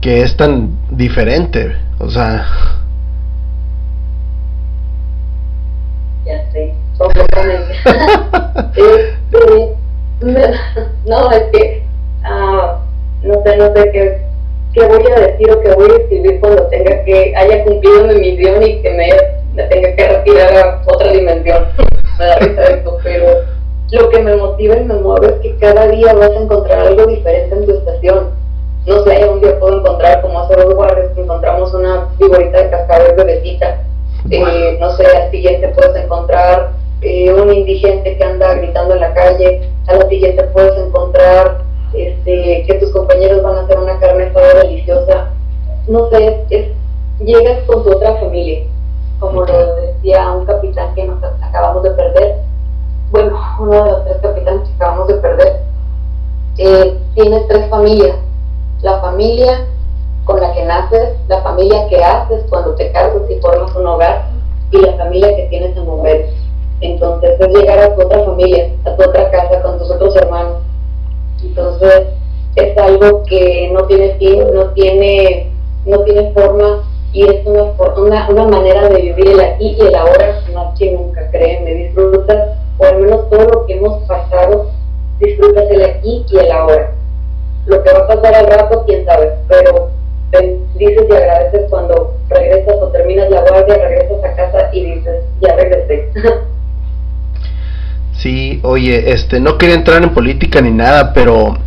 que es tan diferente? O sea...
completamente. este, no, es que, uh, no sé, no sé qué, qué voy a decir o qué voy a escribir cuando tenga que, haya cumplido mi misión y que me me tenga que retirar a otra dimensión. me da risa esto, pero lo que me motiva y me mueve es que cada día vas a encontrar algo diferente en tu estación. No sé, un día puedo encontrar, como hace dos guardias, que encontramos una figurita de cascabel bebecita. Eh, no sé, al siguiente puedes encontrar eh, un indigente que anda gritando en la calle. A la siguiente puedes encontrar este, que tus compañeros van a hacer una carne asada deliciosa. No sé, es, llegas con tu otra familia como lo decía un capitán que nos acabamos de perder, bueno, uno de los tres capitanes que acabamos de perder, eh, tienes tres familias, la familia con la que naces, la familia que haces cuando te casas y formas un hogar, y la familia que tienes en momento. Entonces es llegar a tu otra familia, a tu otra casa con tus otros hermanos. Entonces es algo que no tiene fin, no tiene, no tiene forma y es una, una, una, manera de vivir el aquí y el ahora más que nunca, créeme, disfrutas, o al menos todo lo que hemos pasado, disfrutas el aquí y el ahora. Lo que va a pasar al rato, quién sabe, pero dices y agradeces cuando regresas o terminas la guardia, regresas a casa y dices, ya regresé.
Sí, oye, este, no quería entrar en política ni nada, pero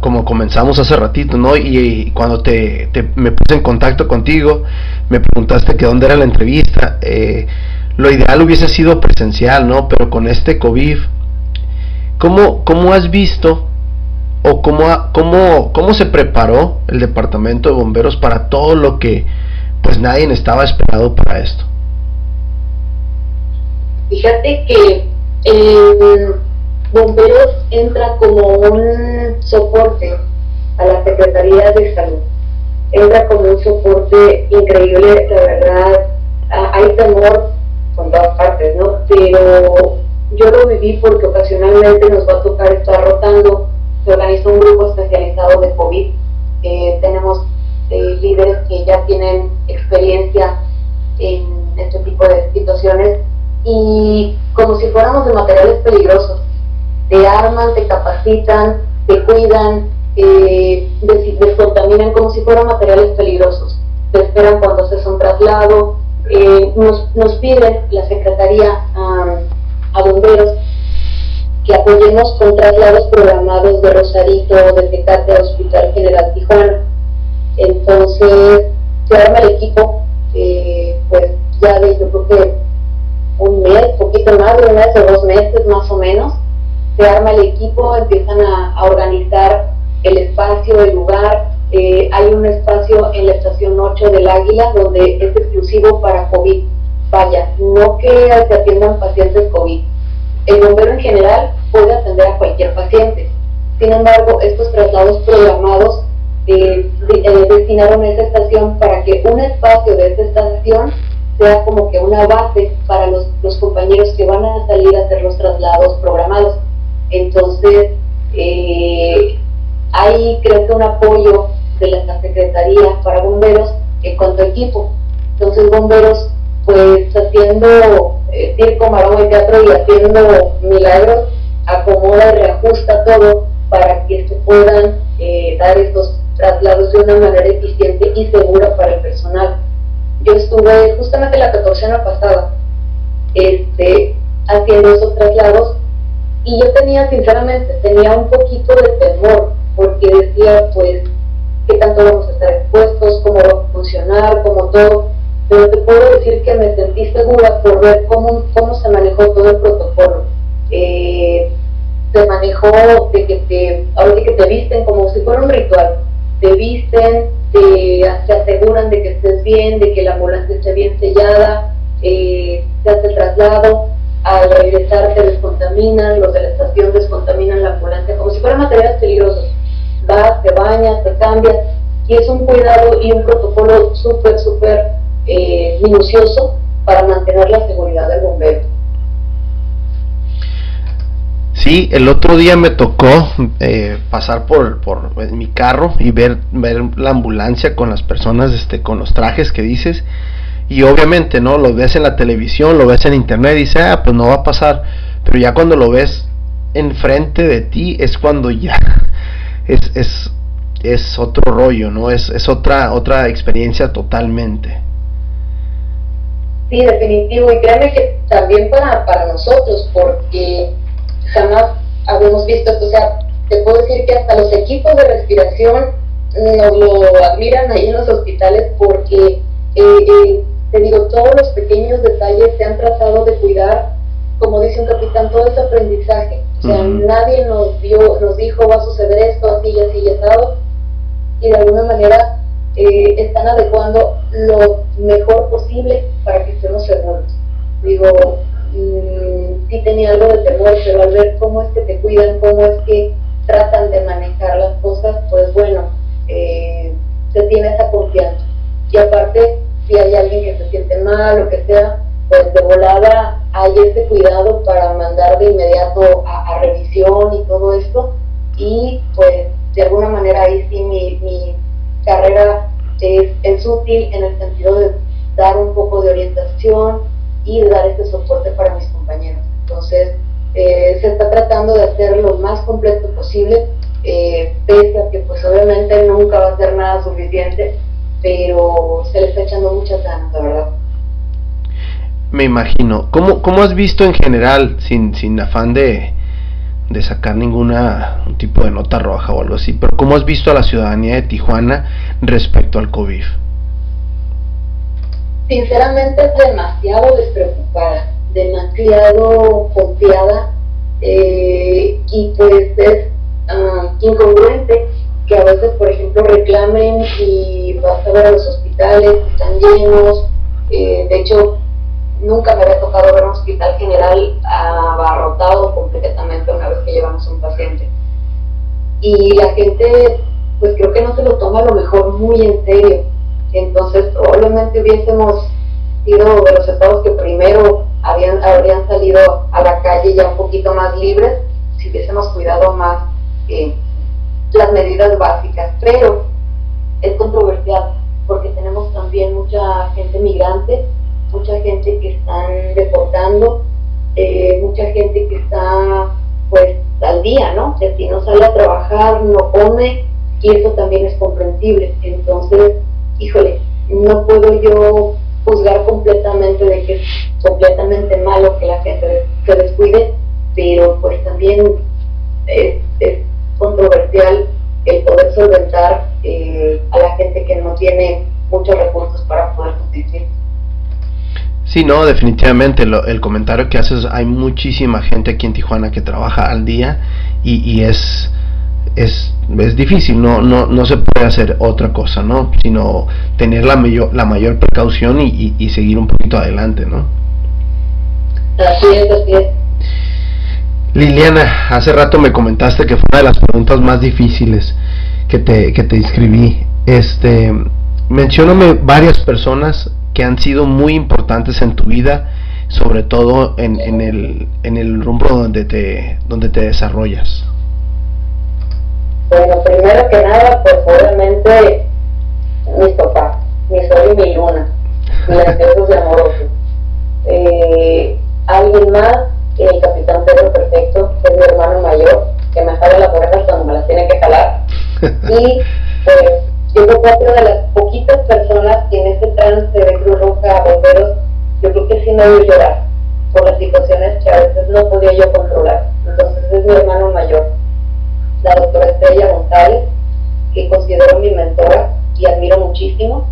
como comenzamos hace ratito, ¿no? Y, cuando te, me puse en contacto contigo, me preguntaste que dónde era la entrevista. Eh, lo ideal hubiese sido presencial, ¿no? Pero con este COVID, ¿cómo, cómo has visto o cómo, cómo, cómo se preparó el departamento de bomberos para todo lo que pues nadie estaba esperado para esto?
Fíjate que eh, Bomberos entra como un soporte a la Secretaría de Salud. Entra como un soporte increíble, la verdad. hay temor con todas partes, ¿no? Pero yo lo viví porque ocasionalmente nos va a tocar estar rotando. Se organiza un grupo especializado de COVID. Eh, tenemos eh, líderes que ya tienen experiencia en este tipo de situaciones y como si fuéramos de materiales peligrosos. Te arman, te capacitan, te cuidan, eh, descontaminan como si fueran materiales peligrosos. Te esperan cuando haces un traslado. Eh, nos, nos piden la Secretaría a bomberos que apoyemos con traslados programados de Rosarito, de Tecate a Hospital General Tijuana. Entonces, se arma el equipo, eh, pues ya de yo creo que un mes, poquito más de un mes o dos meses más o menos, se arma el equipo, empiezan a, organizar el espacio, el lugar. Eh, hay un espacio en la estación 8 del Águila donde es exclusivo para COVID vaya, no que se atiendan pacientes COVID. El bombero en general puede atender a cualquier paciente. Sin embargo, estos traslados programados eh, eh, destinaron esa estación para que un espacio de esta estación sea como que una base para los, compañeros que van a salir a hacer los traslados programados. Entonces, eh, hay creo que un apoyo de la Secretaría para bomberos en cuanto a equipo. Entonces, bomberos pues haciendo eh, circo, maroma y teatro y haciendo milagros, acomoda y reajusta todo para que se puedan eh, dar estos traslados de una manera eficiente y segura para el personal. Yo estuve justamente la 14 pasada este, haciendo esos traslados y yo tenía, sinceramente, tenía un poquito de temor porque decía, pues, qué tanto vamos a estar expuestos, cómo va a funcionar, cómo todo pero te puedo decir que me sentí segura por ver cómo, cómo se manejó todo el protocolo. Eh, se manejó de que te, ahora que te visten como si fuera un ritual, te visten, te, aseguran de que estés bien, de que la ambulancia esté bien sellada, eh, te hace traslado, al regresar te descontaminan, los de la estación descontaminan la ambulancia, como si fueran materiales peligrosos. Vas, te bañas, te cambias, y es un cuidado y un protocolo súper, súper eh, minucioso para mantener la seguridad del bombero.
Sí, el otro día me tocó eh, pasar por, por mi carro y ver, ver la ambulancia con las personas, este, con los trajes que dices. Y obviamente, ¿no? Lo ves en la televisión, lo ves en internet y dices, ah, pues no va a pasar. Pero ya cuando lo ves enfrente de ti es cuando ya es, es, es otro rollo, ¿no? Es, es otra, otra experiencia totalmente.
Sí, definitivo. Y créanme que también para, para nosotros, porque jamás habíamos visto esto. O sea, te puedo decir que hasta los equipos de respiración nos lo admiran ahí en los hospitales porque, eh, eh, te digo, todos los pequeños detalles se han tratado de cuidar, como dice un capitán, todo ese aprendizaje. O sea, nadie nos dio, nos dijo va a suceder esto, así y así y asado. Y de alguna manera eh, están adecuando lo mejor posible para que estemos seguros. Digo, sí tenía algo de temor, pero al ver cómo es que te cuidan, cómo es que tratan de manejar las cosas, pues bueno, eh, se tiene esa confianza. Y aparte, si hay alguien que se siente mal o que sea, pues de volada hay ese cuidado para mandar de inmediato a, revisión y todo esto. Y pues de alguna manera ahí sí mi, mi carrera es, útil en el sentido de dar un poco de orientación y dar este soporte para mis compañeros. Entonces, eh, se está tratando de hacer lo más completo posible, eh, pese a que pues obviamente nunca va a ser nada suficiente, pero se le está echando muchas ganas, la verdad.
Me imagino. ¿Cómo, cómo has visto en general, sin, sin afán de, de sacar ninguna un tipo de nota roja o algo así, pero ¿cómo has visto a la ciudadanía de Tijuana respecto al COVID?
Sinceramente es demasiado despreocupada, demasiado confiada eh, y pues es ah, incongruente que a veces, por ejemplo, reclamen y vas a ver a los hospitales, están llenos, eh, de hecho nunca me había tocado ver un hospital general abarrotado completamente una vez que llevamos un paciente. Y la gente, pues creo que no se lo toma a lo mejor muy en serio. Entonces probablemente hubiésemos sido de los estados que primero habían, habrían salido a la calle ya un poquito más libres si hubiésemos cuidado más eh, las medidas básicas. Pero es controversial porque tenemos también mucha gente migrante, mucha gente que están deportando, eh, mucha gente que está pues al día, ¿no? Que si no sale a trabajar, no come, y eso también es comprensible. Entonces, híjole, no puedo yo juzgar completamente de que es completamente malo que la gente se descuide, pero pues también es, controversial el poder solventar eh, a la gente que no tiene muchos recursos para poder subsistir.
Sí, no, definitivamente el comentario que haces, hay muchísima gente aquí en Tijuana que trabaja al día y, y es, es, es difícil, no, no, no se puede hacer otra cosa, ¿no? Sino tener la mayor, la mayor precaución y, y, seguir un poquito adelante, ¿no?
Así es, así es.
Liliana, hace rato me comentaste que fue una de las preguntas más difíciles que te, que te escribí. Este, mencióname varias personas que han sido muy importantes en tu vida, sobre todo en, en, el, en el rumbo donde te, donde te desarrollas?
Bueno, primero que nada, pues obviamente mis papás, mi sol y mi luna, silenciosos y amorosos. Eh, alguien más, el capitán Pedro Perfecto, que es mi hermano mayor, que me jala las orejas cuando me las tiene que jalar. Y pues yo creo que otra de las poquitas personas que en este trance de Cruz Roja a bomberos, yo creo que sí me voy a llorar por las situaciones que a veces no podía yo controlar. Entonces es mi hermano mayor, la doctora Estrella González, que considero mi mentora y admiro muchísimo.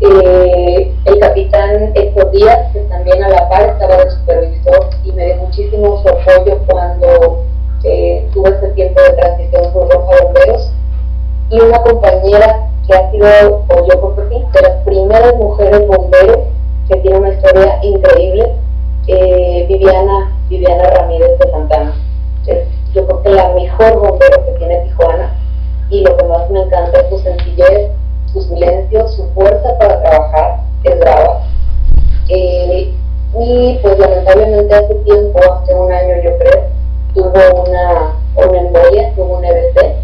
Eh, el capitán Héctor Díaz, que también a la par estaba de supervisor y me dio muchísimo su apoyo cuando eh, tuve ese tiempo de transición Cruz Roja Bomberos y una compañera que ha sido, o yo sí, de las primeras mujeres bomberos que tiene una historia increíble, eh, Viviana, Viviana Ramírez de Santana. Yo creo que la mejor bombero que tiene Tijuana y lo que más me encanta es su sencillez, su silencio, su fuerza para trabajar, es brava. Eh, y pues lamentablemente hace tiempo, hace un año yo creo, tuvo una, una embolia, tuvo un EBC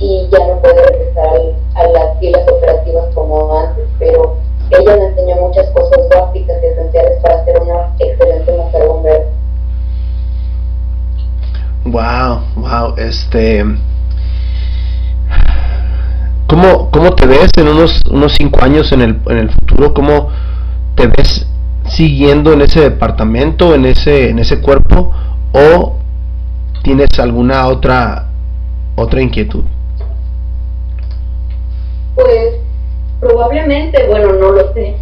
y ya no puede regresar a las filas operativas como antes, pero ella me enseñó muchas cosas básicas y esenciales para ser una excelente mujer bombera.
Wow, wow, este ¿Cómo, ¿Cómo te ves en unos, unos cinco años en el, en el futuro? ¿Cómo te ves siguiendo en ese departamento, en ese, en ese cuerpo? ¿O tienes alguna otra, otra inquietud?
Pues probablemente, bueno, no lo sé,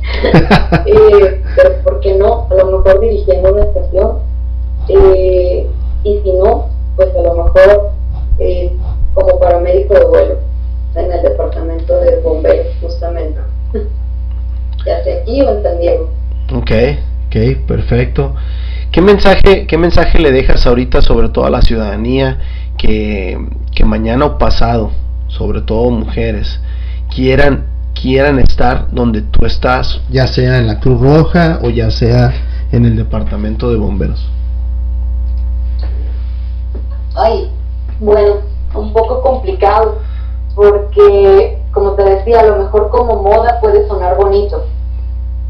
eh, pero ¿por qué no? A lo mejor dirigiendo una estación, eh, y si no, pues a lo mejor eh, como paramédico de vuelo en el departamento de bomberos, justamente, ya sea aquí o en San Diego.
Ok, ok, perfecto. ¿Qué mensaje, ¿Qué mensaje le dejas ahorita sobre todo a la ciudadanía que, que mañana o pasado, sobre todo mujeres, quieran quieran estar donde tú estás, ya sea en la Cruz Roja o ya sea en el departamento de bomberos?
Ay, bueno, un poco complicado, porque como te decía, a lo mejor como moda puede sonar bonito,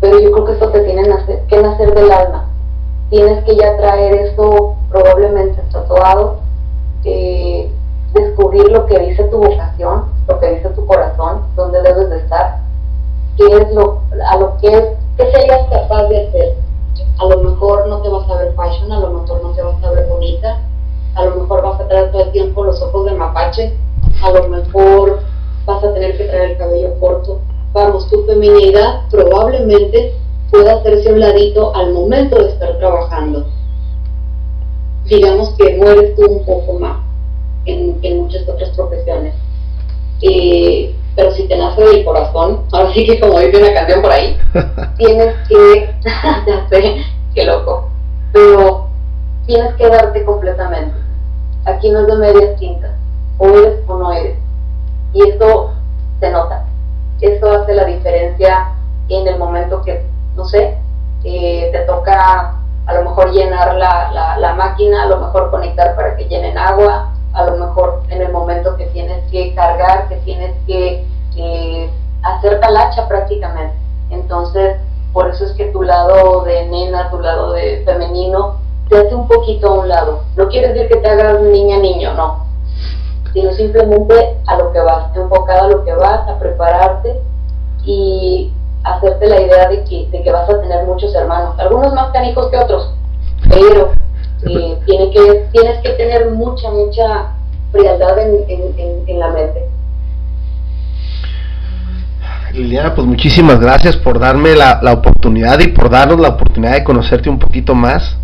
pero yo creo que esto te tiene que nacer del alma. Tienes que ya traer eso probablemente tatuado, eh, descubrir lo que dice tu vocación, lo que dice tu corazón, dónde debes de estar, qué es lo, a lo que es, qué serías capaz de hacer. A lo mejor no te vas a ver fashion, a lo mejor no te vas a ver bonita, lo mejor vas a traer todo el tiempo los ojos de mapache, a lo mejor vas a tener que traer el cabello corto. Vamos, tu feminidad probablemente pueda hacerse un ladito al momento de estar trabajando. Digamos que mueres tú un poco más en, muchas otras profesiones. pero si te nace del corazón, ahora sí que como dice una canción por ahí, tienes que, ya sé, qué loco, pero tienes que darte completamente. Aquí no es de medias tintas, o eres o no eres. Y esto se nota. Esto hace la diferencia en el momento que, no sé, eh, te toca a lo mejor llenar la, la, máquina, a lo mejor conectar para que llenen agua, a lo mejor en el momento que tienes que cargar, que tienes que eh, hacer talacha prácticamente. Entonces, por eso es que tu lado de nena, tu lado de femenino, te hace un poquito a un lado. No quiere decir que te hagas niña niño, no. Sino simplemente a lo que vas, enfocada a lo que vas, a prepararte y hacerte la idea de que, de que vas a tener muchos hermanos, algunos más canicos que otros, pero eh, tiene que, tienes que tener mucha, mucha frialdad en, en, en, la mente.
Liliana, pues muchísimas gracias por darme la, la, oportunidad y por darnos la oportunidad de conocerte un poquito más.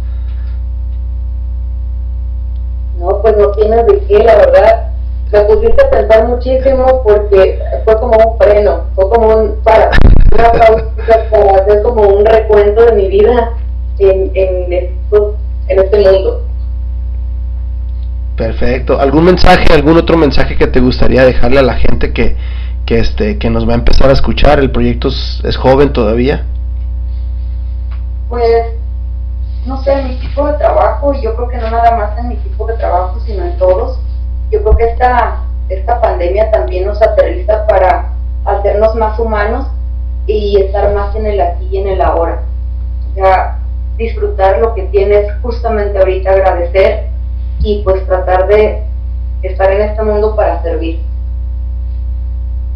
No, pues no tienes de qué, la verdad. Me pusiste a pensar muchísimo porque fue como un freno, fue como un para una para hacer como un recuento de mi vida en, en, en este mundo.
Perfecto. ¿Algún mensaje, algún otro mensaje que te gustaría dejarle a la gente que, que, este, que nos va a empezar a escuchar? ¿El proyecto es, joven todavía?
Pues, no sé, en mi tipo de trabajo, y yo creo que no nada más en mi tipo de trabajo, sino en todos, yo creo que esta, esta pandemia también nos aterriza para hacernos más humanos y estar más en el aquí y en el ahora. O sea, disfrutar lo que tienes justamente ahorita, agradecer y pues tratar de estar en este mundo para servir.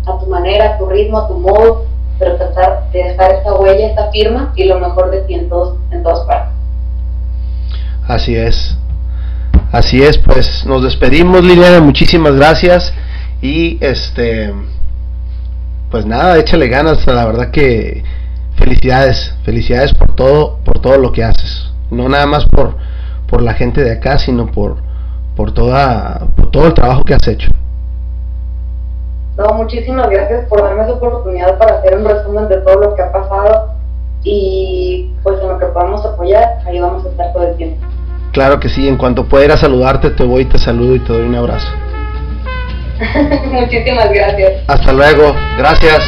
A tu manera, a tu ritmo, a tu modo, pero tratar de dejar esta huella, esta firma y lo mejor de ti en, todos, en todas partes.
Así es. Así es, pues nos despedimos Liliana, muchísimas gracias y este pues nada, échale ganas, la verdad que felicidades, felicidades por todo, por todo lo que haces. No nada más por, por la gente de acá, sino por, por toda, por todo el trabajo que has hecho.
No, muchísimas gracias por darme esa oportunidad para hacer un resumen de todo lo que ha pasado y pues en lo que podamos apoyar, ahí vamos a estar todo el tiempo.
Claro que sí, en cuanto pueda ir a saludarte, te voy, te saludo y te doy un abrazo.
Muchísimas gracias.
Hasta luego, gracias.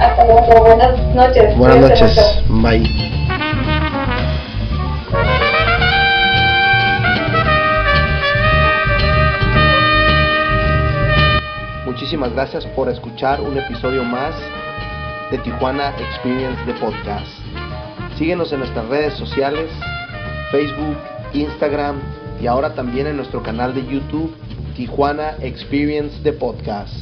Hasta luego, buenas noches.
Buenas noches, bye. Muchísimas gracias por escuchar un episodio más de Tijuana Experience de Podcast. Síguenos en nuestras redes sociales, Facebook, Instagram y ahora también en nuestro canal de YouTube Tijuana Experience de Podcast.